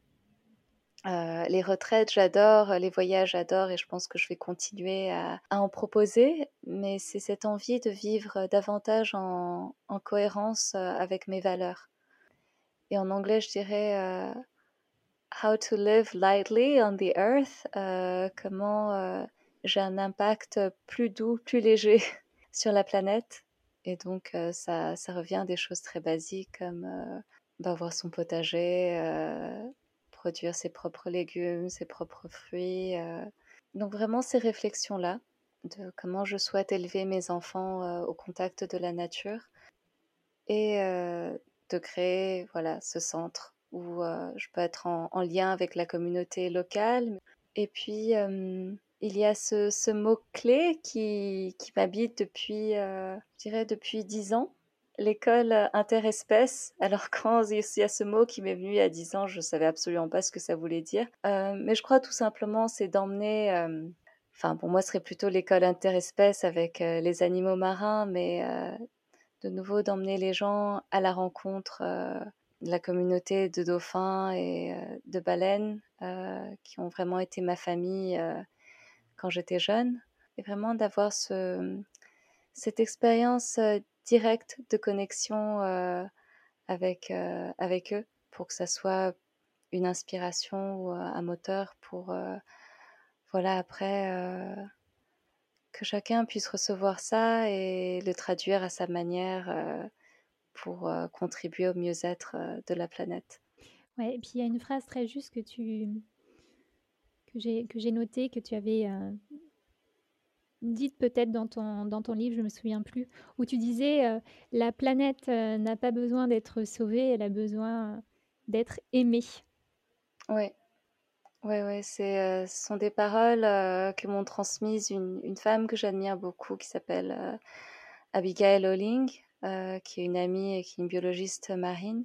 euh, les retraites, j'adore, les voyages, j'adore et je pense que je vais continuer à, en proposer, mais c'est cette envie de vivre davantage en, cohérence euh, avec mes valeurs. Et en anglais, je dirais euh, How to live lightly on the earth, comment j'ai un impact plus doux, plus léger [LAUGHS] sur la planète. Et donc, ça, ça revient à des choses très basiques comme bah, avoir son potager produire ses propres légumes, ses propres fruits. Euh. Donc vraiment ces réflexions-là de comment je souhaite élever mes enfants euh, au contact de la nature et euh, de créer voilà ce centre où je peux être en, lien avec la communauté locale. Et puis il y a ce, mot-clé qui, qui m'habite depuis, je dirais, depuis dix ans l'école interespèce. [LAUGHS] Alors quand il y a ce mot qui m'est venu a 10 ans, je savais absolument pas ce que ça voulait dire. Euh, mais je crois tout simplement c'est d'emmener, euh, enfin pour moi ce serait plutôt l'école interespèce avec euh, les animaux marins, mais de nouveau d'emmener les gens à la rencontre de la communauté de dauphins et de baleines qui ont vraiment été ma famille quand j'étais jeune. Et vraiment d'avoir ce, cette expérience direct de connexion euh, avec, euh, avec eux pour que ça soit une inspiration ou euh, un moteur pour, voilà, après, que chacun puisse recevoir ça et le traduire à sa manière pour contribuer au mieux-être de la planète. Ouais, et puis il y a une phrase très juste que tu que j'ai notée que tu avais dite peut-être dans ton, dans ton livre, je ne me souviens plus, où tu disais euh, la planète euh, n'a pas besoin d'être sauvée, elle a besoin d'être aimée. Oui, ouais, ouais, euh, ce sont des paroles que m'ont transmises une, une, femme que j'admire beaucoup qui s'appelle Abigail Oling, qui est une amie et qui est une biologiste marine.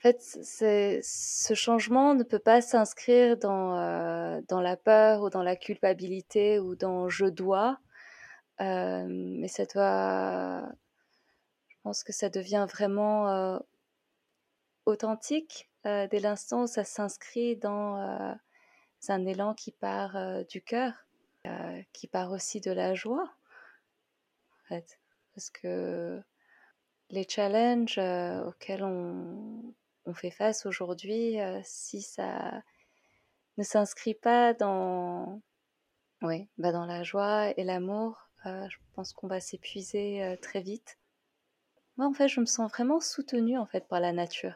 En fait, ce changement ne peut pas s'inscrire dans, euh, dans la peur ou dans la culpabilité ou dans je dois, euh, mais ça doit, je pense que ça devient vraiment euh, authentique dès l'instant où ça s'inscrit dans un élan qui part du cœur, qui part aussi de la joie, en fait. Parce que les challenges auxquels on, on, fait face aujourd'hui, si ça ne s'inscrit pas dans, oui, bah dans la joie et l'amour, je pense qu'on va s'épuiser très vite. Moi, en fait, je me sens vraiment soutenue en fait par la nature.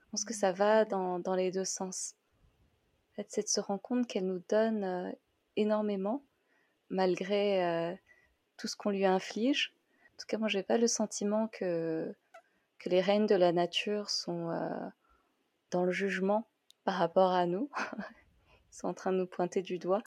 Je pense que ça va dans, dans les deux sens. En fait, c'est de se rendre compte qu'elle nous donne énormément, malgré tout ce qu'on lui inflige. En tout cas, moi, j'ai pas le sentiment que, que les reines de la nature sont dans le jugement par rapport à nous. [LAUGHS] Ils sont en train de nous pointer du doigt.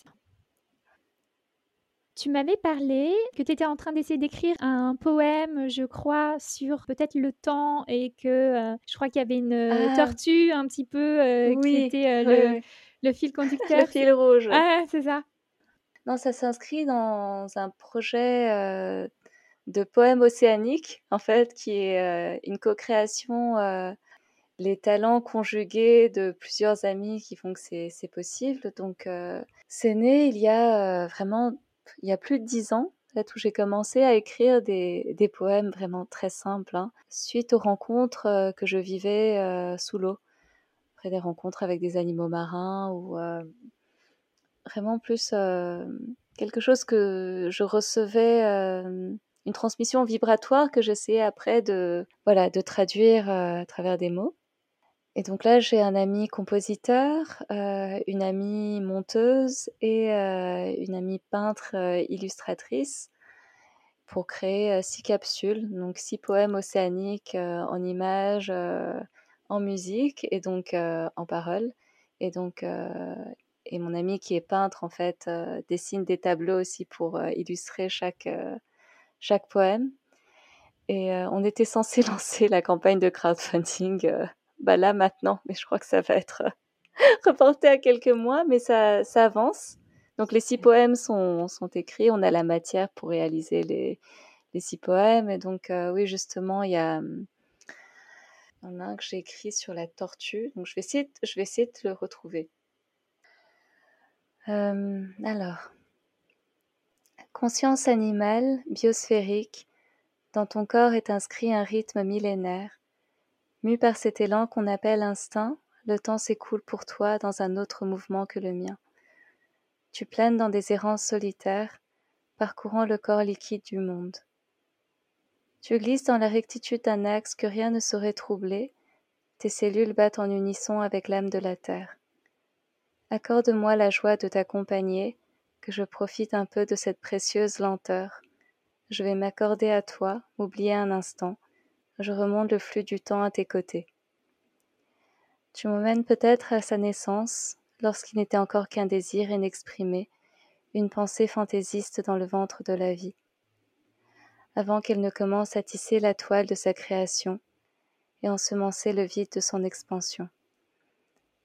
Tu m'avais parlé que tu étais en train d'essayer d'écrire un poème, je crois, sur peut-être le temps et que euh, je crois qu'il y avait une euh, ah. tortue un petit peu euh, qui était le, le, fil [LAUGHS] conducteur. le fil rouge. Ah, c'est ça. Non, ça s'inscrit dans un projet de poème océanique, en fait, qui est une co-création les talents conjugués de plusieurs amis qui font que c'est possible. Donc, c'est né il y a vraiment il y a plus de dix ans, où j'ai commencé à écrire des, des poèmes vraiment très simples, hein, suite aux rencontres euh, que je vivais euh, sous l'eau. Après des rencontres avec des animaux marins ou euh, vraiment plus quelque chose que je recevais, une transmission vibratoire que j'essayais après de, voilà, de traduire à travers des mots. Et donc là, j'ai un ami compositeur, euh, une amie monteuse et euh, une amie peintre euh, illustratrice pour créer six capsules, donc six poèmes océaniques en images, en musique et donc en paroles. Et donc, et mon ami qui est peintre en fait dessine des tableaux aussi pour illustrer chaque chaque poème. Et on était censé [LAUGHS] lancer la campagne de crowdfunding bah là maintenant, mais je crois que ça va être [LAUGHS] reporté à quelques mois, mais ça, ça avance. Donc les six poèmes sont, sont, écrits, on a la matière pour réaliser les, les six poèmes. Et donc euh, oui, justement, il y a, y en a un que j'ai écrit sur la tortue. Donc je vais essayer, de, je vais essayer de le retrouver. Euh, alors, conscience animale, biosphérique, dans ton corps est inscrit un rythme millénaire Mu par cet élan qu'on appelle instinct, le temps s'écoule pour toi dans un autre mouvement que le mien. Tu planes dans des errances solitaires, parcourant le corps liquide du monde. Tu glisses dans la rectitude d'un axe que rien ne saurait troubler, tes cellules battent en unisson avec l'âme de la terre. Accorde-moi la joie de t'accompagner, que je profite un peu de cette précieuse lenteur. Je vais m'accorder à toi, m'oublier un instant, je remonte le flux du temps à tes côtés. Tu m'emmènes peut-être à sa naissance, lorsqu'il n'était encore qu'un désir inexprimé, une pensée fantaisiste dans le ventre de la vie, avant qu'elle ne commence à tisser la toile de sa création et ensemencer le vide de son expansion.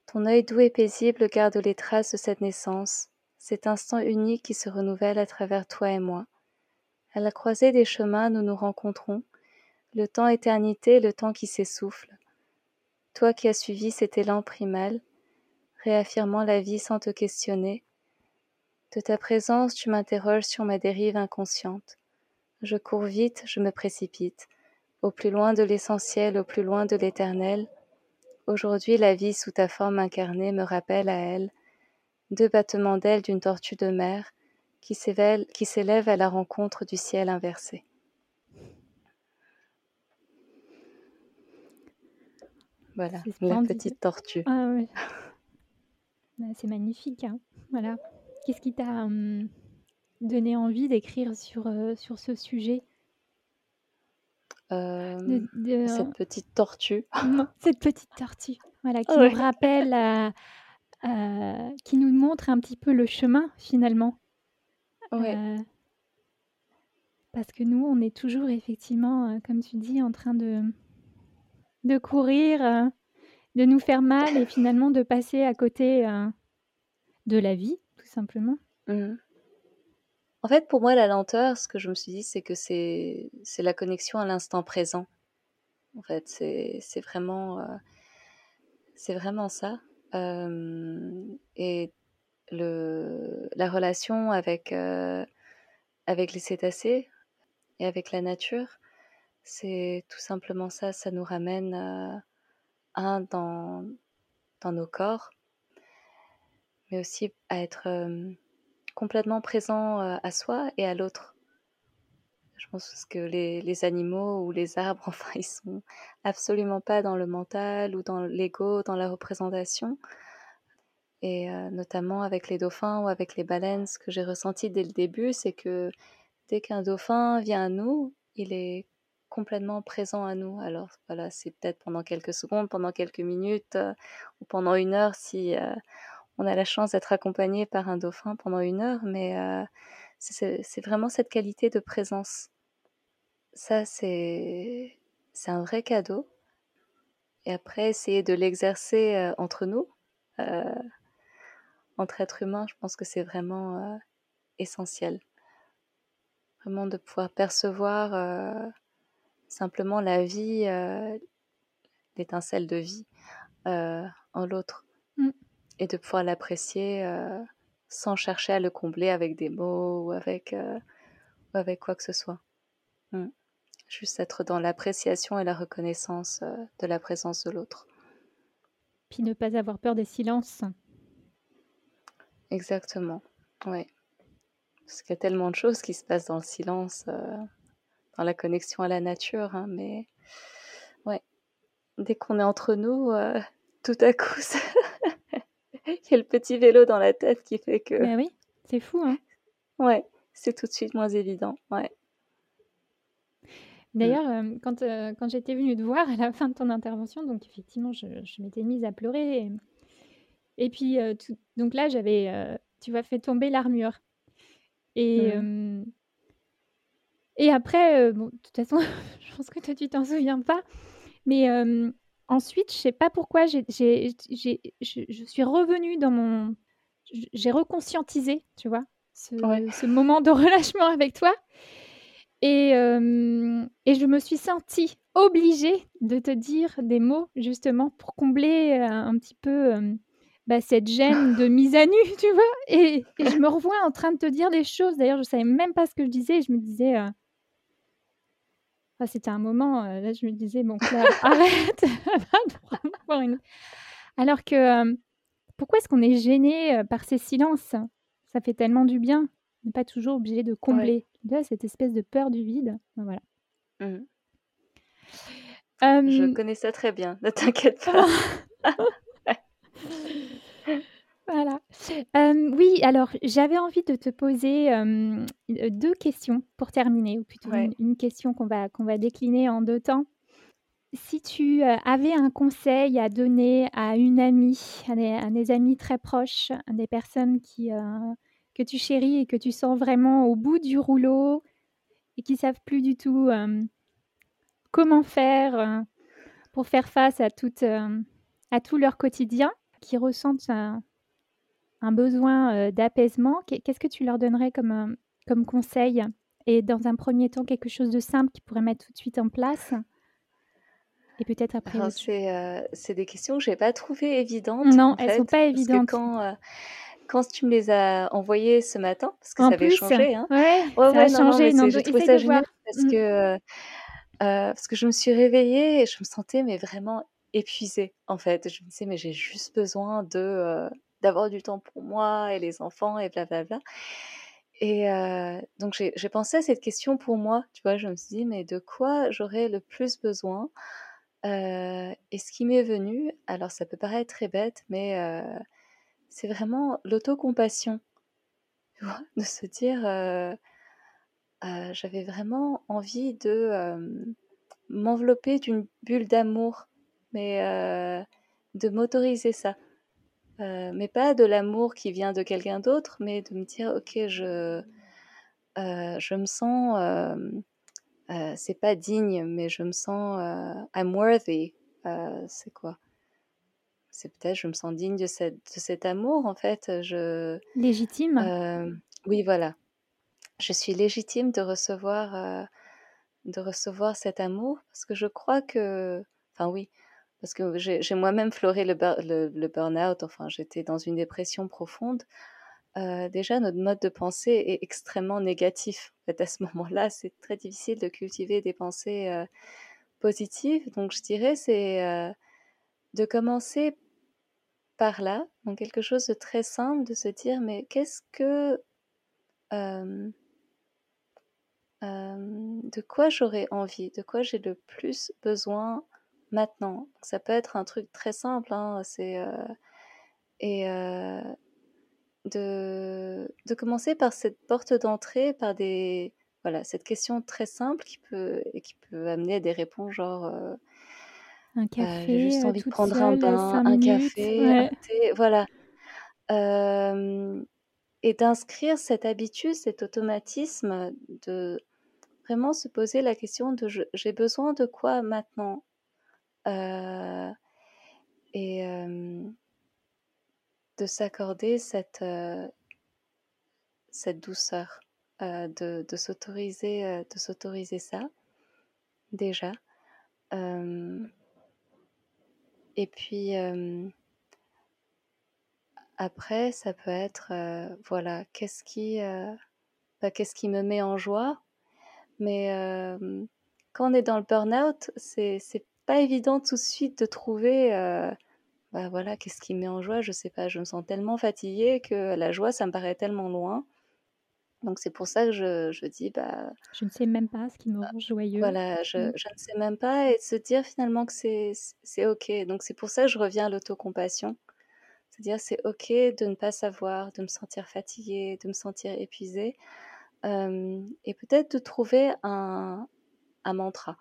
Ton œil doux et paisible garde les traces de cette naissance, cet instant unique qui se renouvelle à travers toi et moi. À la croisée des chemins, nous nous rencontrons, le temps éternité, le temps qui s'essouffle. Toi qui as suivi cet élan primal, réaffirmant la vie sans te questionner, de ta présence tu m'interroges sur ma dérive inconsciente. Je cours vite, je me précipite, au plus loin de l'essentiel, au plus loin de l'éternel. Aujourd'hui la vie sous ta forme incarnée me rappelle à elle, deux battements d'ailes d'une tortue de mer qui s'élève à la rencontre du ciel inversé. Voilà, la petite tortue. Ah. Bah, c'est magnifique. Hein. voilà. Qu'est-ce qui t'a hum, donné envie d'écrire sur, euh, sur ce sujet? Euh, Cette petite tortue. cette petite tortue. Voilà, qui nous rappelle, qui nous montre un petit peu le chemin finalement. Ouais. Euh, parce que nous, on est toujours effectivement, comme tu dis, en train de, de courir, euh, de nous faire mal et finalement de passer à côté euh, de la vie, tout simplement. Mmh. En fait, pour moi, la lenteur, ce que je me suis dit, c'est que c'est la connexion à l'instant présent. En fait, c'est vraiment euh, c'est vraiment ça. Et le, la relation avec, avec les cétacés et avec la nature, c'est tout simplement ça. Ça nous ramène, un, dans, dans nos corps, mais aussi à être complètement présent à soi et à l'autre. Je pense que les, animaux ou les arbres, [LAUGHS] enfin, ils sont absolument pas dans le mental ou dans l'ego, dans la représentation. Et notamment avec les dauphins ou avec les baleines, ce que j'ai ressenti dès le début, c'est que dès qu'un dauphin vient à nous, il est complètement présent à nous. Alors voilà, c'est peut-être pendant quelques secondes, pendant quelques minutes ou pendant une heure si on a la chance d'être accompagné par un dauphin pendant une heure, mais c'est vraiment cette qualité de présence. Ça, c'est un vrai cadeau. Et après, essayer de l'exercer entre nous, entre êtres humains, je pense que c'est vraiment essentiel. Vraiment de pouvoir percevoir simplement la vie, l'étincelle de vie en l'autre. Mmh et de pouvoir l'apprécier euh, sans chercher à le combler avec des mots ou avec, euh, ou avec quoi que ce soit. Mm. Juste être dans l'appréciation et la reconnaissance euh, de la présence de l'autre. Puis ne pas avoir peur des silences. Exactement, oui. Parce qu'il y a tellement de choses qui se passent dans le silence, dans la connexion à la nature, hein, mais ouais, dès qu'on est entre nous, tout à coup, [LAUGHS] ça, [LAUGHS] il y a le petit vélo dans la tête qui fait que. Mais oui, c'est fou, hein. Ouais, c'est tout de suite moins évident. Ouais. D'ailleurs, euh, quand, euh, quand j'étais venue te voir à la fin de ton intervention, donc effectivement, je, je m'étais mise à pleurer. Et, puis, euh, donc là, j'avais, tu vois, fait tomber l'armure. Et, mmh. et après, bon, de toute façon, [LAUGHS] je pense que toi, tu t'en souviens pas. Mais Ensuite, je sais pas pourquoi, j'ai j'ai j'ai je je suis revenue dans mon j'ai reconscientisé, tu vois? Ce ce moment de [LAUGHS] relâchement avec toi et et je me suis sentie obligée de te dire des mots justement pour combler, heu, un petit peu, bah, cette gêne [LAUGHS] de mise à nu, tu vois? Et et je me revois en train de te dire des choses, d'ailleurs je savais même pas ce que je disais je me disais, c'était un moment, là, je me disais: «Bon, Claire, [LAUGHS] arrête, [LAUGHS] [LAUGHS] Alors que, pourquoi est-ce qu'on est gêné par ces silences? Ça fait tellement du bien. On n'est pas toujours obligé de combler. cette espèce de peur du vide, ben, voilà. Mmh. Je connais ça très bien, ne t'inquiète pas. Voilà. oui, alors j'avais envie de te poser, deux questions pour terminer ou plutôt une question qu'on va qu'on va décliner en deux temps. Si tu, avais un conseil à donner à une amie, à des amis très proches, à des personnes qui, que tu chéris et que tu sens vraiment au bout du rouleau et qui savent plus du tout, comment faire, pour faire face à toute, à tout leur quotidien, qui ressentent un besoin d'apaisement, qu'est-ce que tu leur donnerais comme, comme conseil? Et dans un premier temps, quelque chose de simple qu'ils pourraient mettre tout de suite en place? Et peut-être après. c'est des questions que je n'ai pas trouvées évidentes. Non, elles ne sont pas évidentes. quand, quand tu me les as envoyées ce matin, parce que ça avait changé. Hein. Ouais, ça a changé. J'ai trouvé ça génial parce, mmh. que, parce que je me suis réveillée et je me sentais mais vraiment épuisée en fait. Je me disais mais j'ai juste besoin de d'avoir du temps pour moi et les enfants et blablabla. Et donc j'ai pensé à cette question pour moi, tu vois, je me suis dit, mais de quoi j'aurais le plus besoin Et ce qui m'est venu, alors ça peut paraître très bête, mais c'est vraiment l'autocompassion, [LAUGHS] de se dire, j'avais vraiment envie de m'envelopper d'une bulle d'amour, mais de m'autoriser ça. Euh, mais pas de l'amour qui vient de quelqu'un d'autre, mais de me dire, ok, je, euh, je me sens, euh, c'est pas digne, mais je me sens, I'm worthy. c'est quoi? C'est peut-être, je me sens digne de, cette, de cet amour, en fait. Je, légitime Oui, voilà. Je suis légitime de recevoir, de recevoir cet amour, parce que je crois que, enfin oui, parce que j'ai moi-même fleuré le, burn-out, enfin j'étais dans une dépression profonde, euh, déjà notre mode de pensée est extrêmement négatif. En fait, à ce moment-là, c'est très difficile de cultiver des pensées euh, positives. Donc je dirais c'est euh, de commencer par là, donc quelque chose de très simple, de se dire mais qu'est-ce que de quoi j'aurais envie, de quoi j'ai le plus besoin maintenant. Ça peut être un truc très simple, hein, c'est et de, de commencer par cette porte d'entrée, par des voilà cette question très simple qui peut et qui peut amener à des réponses genre un café, j'ai juste envie de prendre un bain, un café, un thé, voilà. et d'inscrire cette habitude, cet automatisme de vraiment se poser la question de j'ai besoin de quoi maintenant? Euh, et de s'accorder cette, cette douceur, de, de s'autoriser de ça déjà. et puis après, ça peut être voilà, qu'est-ce qui, bah, qu'est-ce qui me met en joie? Mais quand on est dans le burn-out, c'est pas évident tout de suite de trouver, bah, voilà, qu'est-ce qui me met en joie? Je sais pas, je me sens tellement fatiguée que la joie, ça me paraît tellement loin. Donc c'est pour ça que je je dis, bah Je ne sais même pas ce qui me rend joyeux. voilà, je mmh. je ne sais même pas et de se dire finalement que c'est c'est OK. Donc c'est pour ça que je reviens à l'autocompassion. C'est-à-dire c'est OK de ne pas savoir, de me sentir fatiguée, de me sentir épuisée et peut-être de trouver un, un mantra,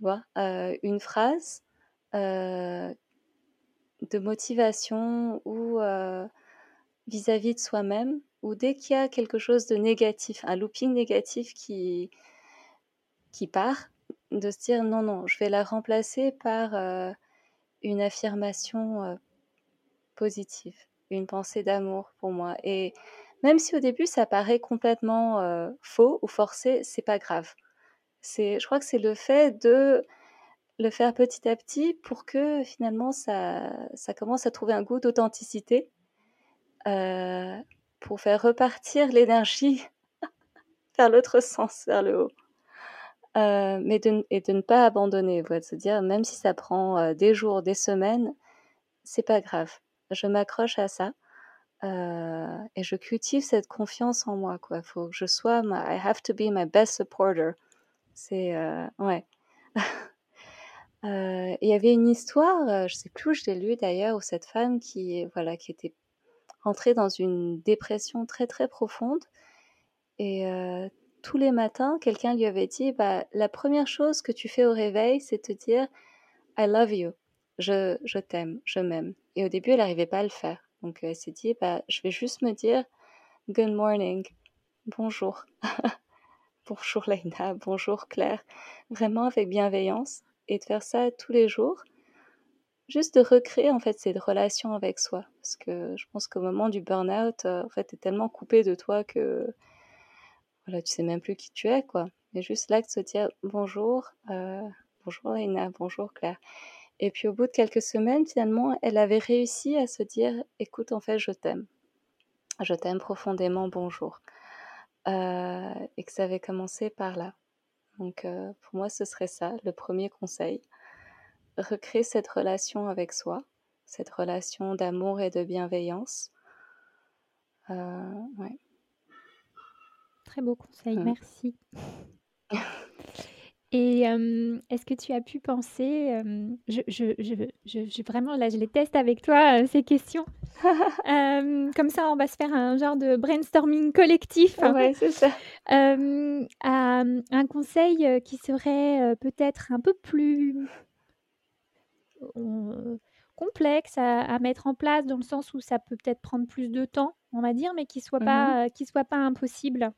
vois, une phrase de motivation ou vis-à-vis de soi-même, ou dès qu'il y a quelque chose de négatif, un looping négatif qui, qui part, de se dire non, non, je vais la remplacer par une affirmation positive, une pensée d'amour pour moi. Et même si au début ça paraît complètement faux ou forcé, c'est pas grave. Je crois que c'est le fait de le faire petit à petit pour que finalement ça, commence à trouver un goût d'authenticité, pour faire repartir l'énergie [LAUGHS] vers l'autre sens, vers le haut. mais de, et de ne pas abandonner, de se dire même si ça prend des jours, des semaines, c'est pas grave. Je m'accroche à ça euh, et je cultive cette confiance en moi, quoi. Faut que je sois, I have to be my best supporter. C'est, euh, ouais. [LAUGHS] Euh, il y avait une histoire, je sais plus où je l'ai lu d'ailleurs, où cette femme qui, voilà, qui était entrée dans une dépression très très profonde et tous les matins, quelqu'un lui avait dit, bah, la première chose que tu fais au réveil, c'est te dire, I love you, je, je t'aime, je m'aime. Et au début, elle n'arrivait pas à le faire. Donc elle s'est dit, bah, je vais juste me dire good morning, bonjour, [LAUGHS] bonjour Leïna, bonjour Claire, vraiment avec bienveillance et de faire ça tous les jours, juste de recréer en fait cette relation avec soi, parce que je pense qu'au moment du burn-out, euh, en fait, t'es tellement coupé de toi que voilà, tu sais même plus qui tu es, quoi. Mais juste là de se dire bonjour, euh, bonjour Leïna, bonjour Claire. Et puis au bout de quelques semaines, finalement, elle avait réussi à se dire, écoute, en fait, je t'aime. Je t'aime profondément, bonjour. Euh, et que ça avait commencé par là. Donc euh, pour moi, ce serait ça, le premier conseil. Recréer cette relation avec soi, cette relation d'amour et de bienveillance. Euh, ouais. Très beau conseil, mmh. merci. [LAUGHS] Et est-ce que tu as pu penser, je, je, je, je, vraiment là, je les teste avec toi, ces questions. [LAUGHS] comme ça, on va se faire un genre de brainstorming collectif. Ouais, c'est ça. [LAUGHS] à un conseil qui serait peut-être un peu plus complexe à, mettre en place, dans le sens où ça peut peut-être prendre plus de temps, on va dire, mais qui soit mmh pas, qui soit pas impossible.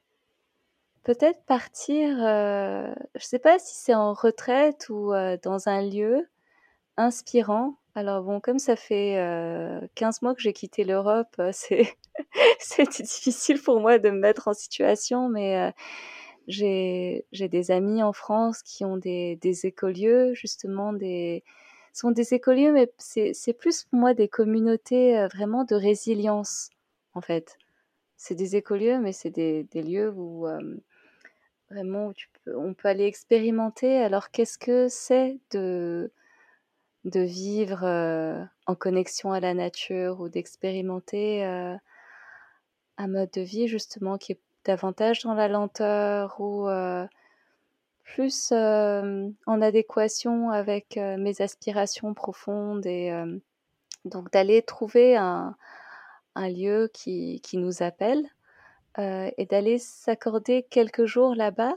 Peut-être partir, je ne sais pas si c'est en retraite ou dans un lieu inspirant. Alors bon, comme ça fait 15 mois que j'ai quitté l'Europe, c'est [LAUGHS] c'était difficile pour moi de me mettre en situation, mais j'ai des amis en France qui ont des des écolieux, justement des sont des écolieux, mais c'est plus pour moi des communautés vraiment de résilience, en fait. C'est des écolieux, mais c'est des, des, lieux où vraiment peux, on peut aller expérimenter. Alors qu'est-ce que c'est de, de vivre en connexion à la nature ou d'expérimenter un mode de vie justement qui est davantage dans la lenteur ou plus en adéquation avec mes aspirations profondes et donc d'aller trouver un, un lieu qui, qui, nous appelle? Et d'aller s'accorder quelques jours là-bas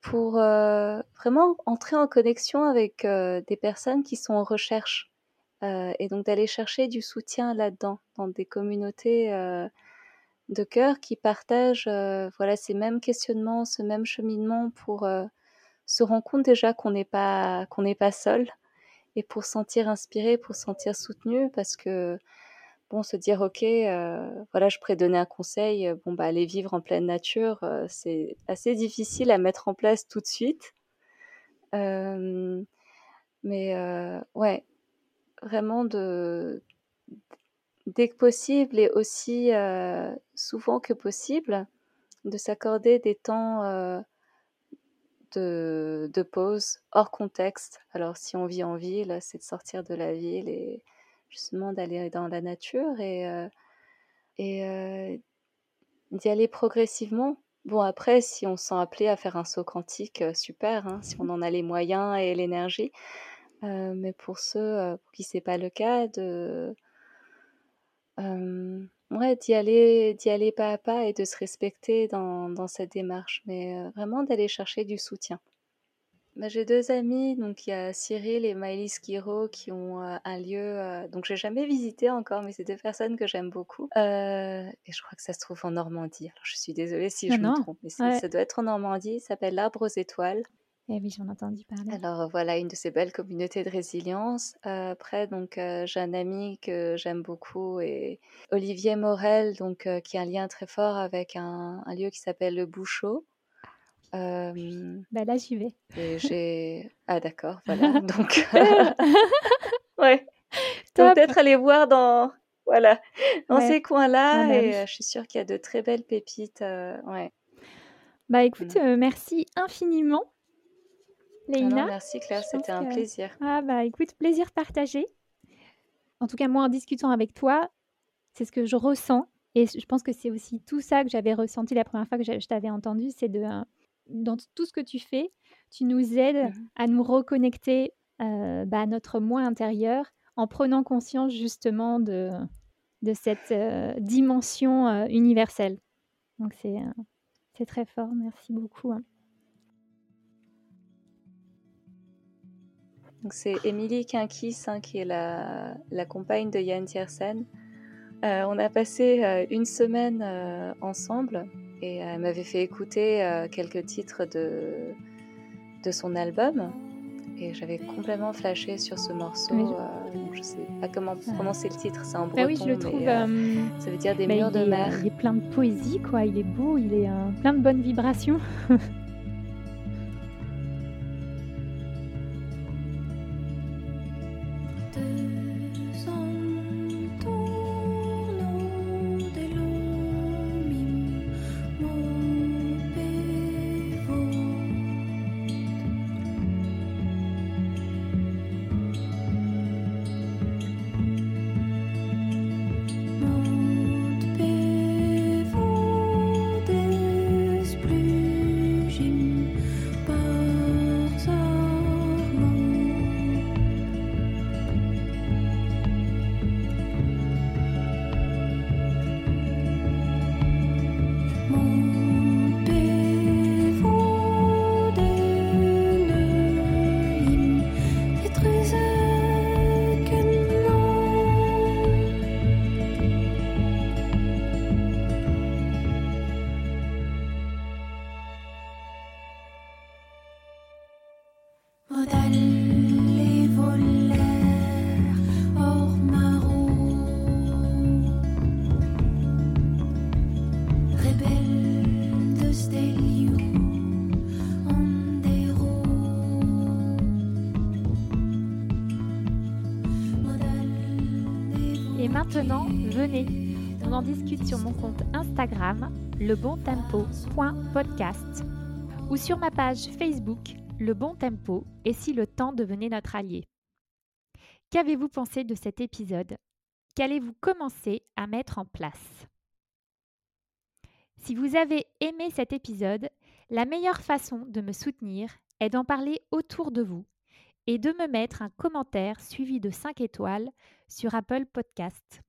pour vraiment entrer en connexion avec des personnes qui sont en recherche et donc d'aller chercher du soutien là-dedans, dans des communautés de cœur qui partagent euh, voilà ces mêmes questionnements, ce même cheminement pour euh, se rendre compte déjà qu'on n'est pas qu'on n'est pas seul et pour sentir inspiré, pour sentir soutenu parce que bon se dire ok euh, voilà je pourrais donner un conseil bon bah aller vivre en pleine nature c'est assez difficile à mettre en place tout de suite mais ouais vraiment de dès que possible et aussi euh, souvent que possible, de s'accorder des temps euh, de, de, pause hors contexte. Alors si on vit en ville, c'est de sortir de la ville justement d'aller dans la nature et, euh, et d'y aller progressivement. Bon après, si on sent appelé à faire un saut quantique, super, hein, si on en a les moyens et l'énergie. mais pour ceux pour qui c'est pas le cas, de ouais, d'y aller, d'y aller pas à pas et de se respecter dans, dans cette démarche, mais vraiment d'aller chercher du soutien. Bah, j'ai deux amis, donc il y a Cyril et Maëlys Kiro qui ont un lieu, donc j'ai jamais visité encore, mais c'est deux personnes que j'aime beaucoup. et je crois que ça se trouve en Normandie. Alors je suis désolée si je me trompe, mais ça doit être en Normandie. Ça s'appelle l'Arbre aux étoiles. Eh oui, j'en ai entendu parler. Alors voilà, une de ces belles communautés de résilience. Après, donc j'ai un ami que j'aime beaucoup et Olivier Morel, donc qui a un lien très fort avec un, lieu qui s'appelle le Bouchot. Bah là, j'y vais. Et [LAUGHS] j'ai ah d'accord, voilà. [LAUGHS] donc [LAUGHS] ouais. Peut-être aller voir dans voilà dans ces coins-là ah bah et je suis sûre qu'il y a de très belles pépites. ouais. Bah écoute, mmh. merci infiniment Léina. merci Claire, c'était un plaisir. Ah bah écoute, plaisir partagé. En tout cas, moi, en discutant avec toi, c'est ce que je ressens. Et je pense que c'est aussi tout ça que j'avais ressenti la première fois que je t'avais entendu. C'est de, euh, dans tout ce que tu fais, tu nous aides mmh à nous reconnecter euh, bah, à notre moi intérieur en prenant conscience justement de, de cette euh, dimension universelle. Donc c'est c'est très fort. Merci beaucoup. Hein. c'est Émilie hein, qui est la, la, compagne de Yann Tiersen. Euh, on a passé euh, une semaine euh, ensemble et elle m'avait fait écouter quelques titres de, de son album. Et j'avais complètement flashé sur ce morceau. Je... je... sais pas comment ah. prononcer le titre, c'est en breton. Oui, je le trouve. Ça veut dire des bah, murs de mer. Il est plein de poésie, quoi. Il est beau, il est plein de bonnes vibrations. [LAUGHS] Maintenant, venez, on en discute sur mon compte Instagram, lebontempo.podcast ou sur ma page Facebook, Le Bon Tempo, et si le temps devenait notre allié. Qu'avez-vous pensé de cet épisode? Qu'allez-vous commencer à mettre en place? Si vous avez aimé cet épisode, la meilleure façon de me soutenir est d'en parler autour de vous et de me mettre un commentaire suivi de 5 étoiles sur Apple Podcast.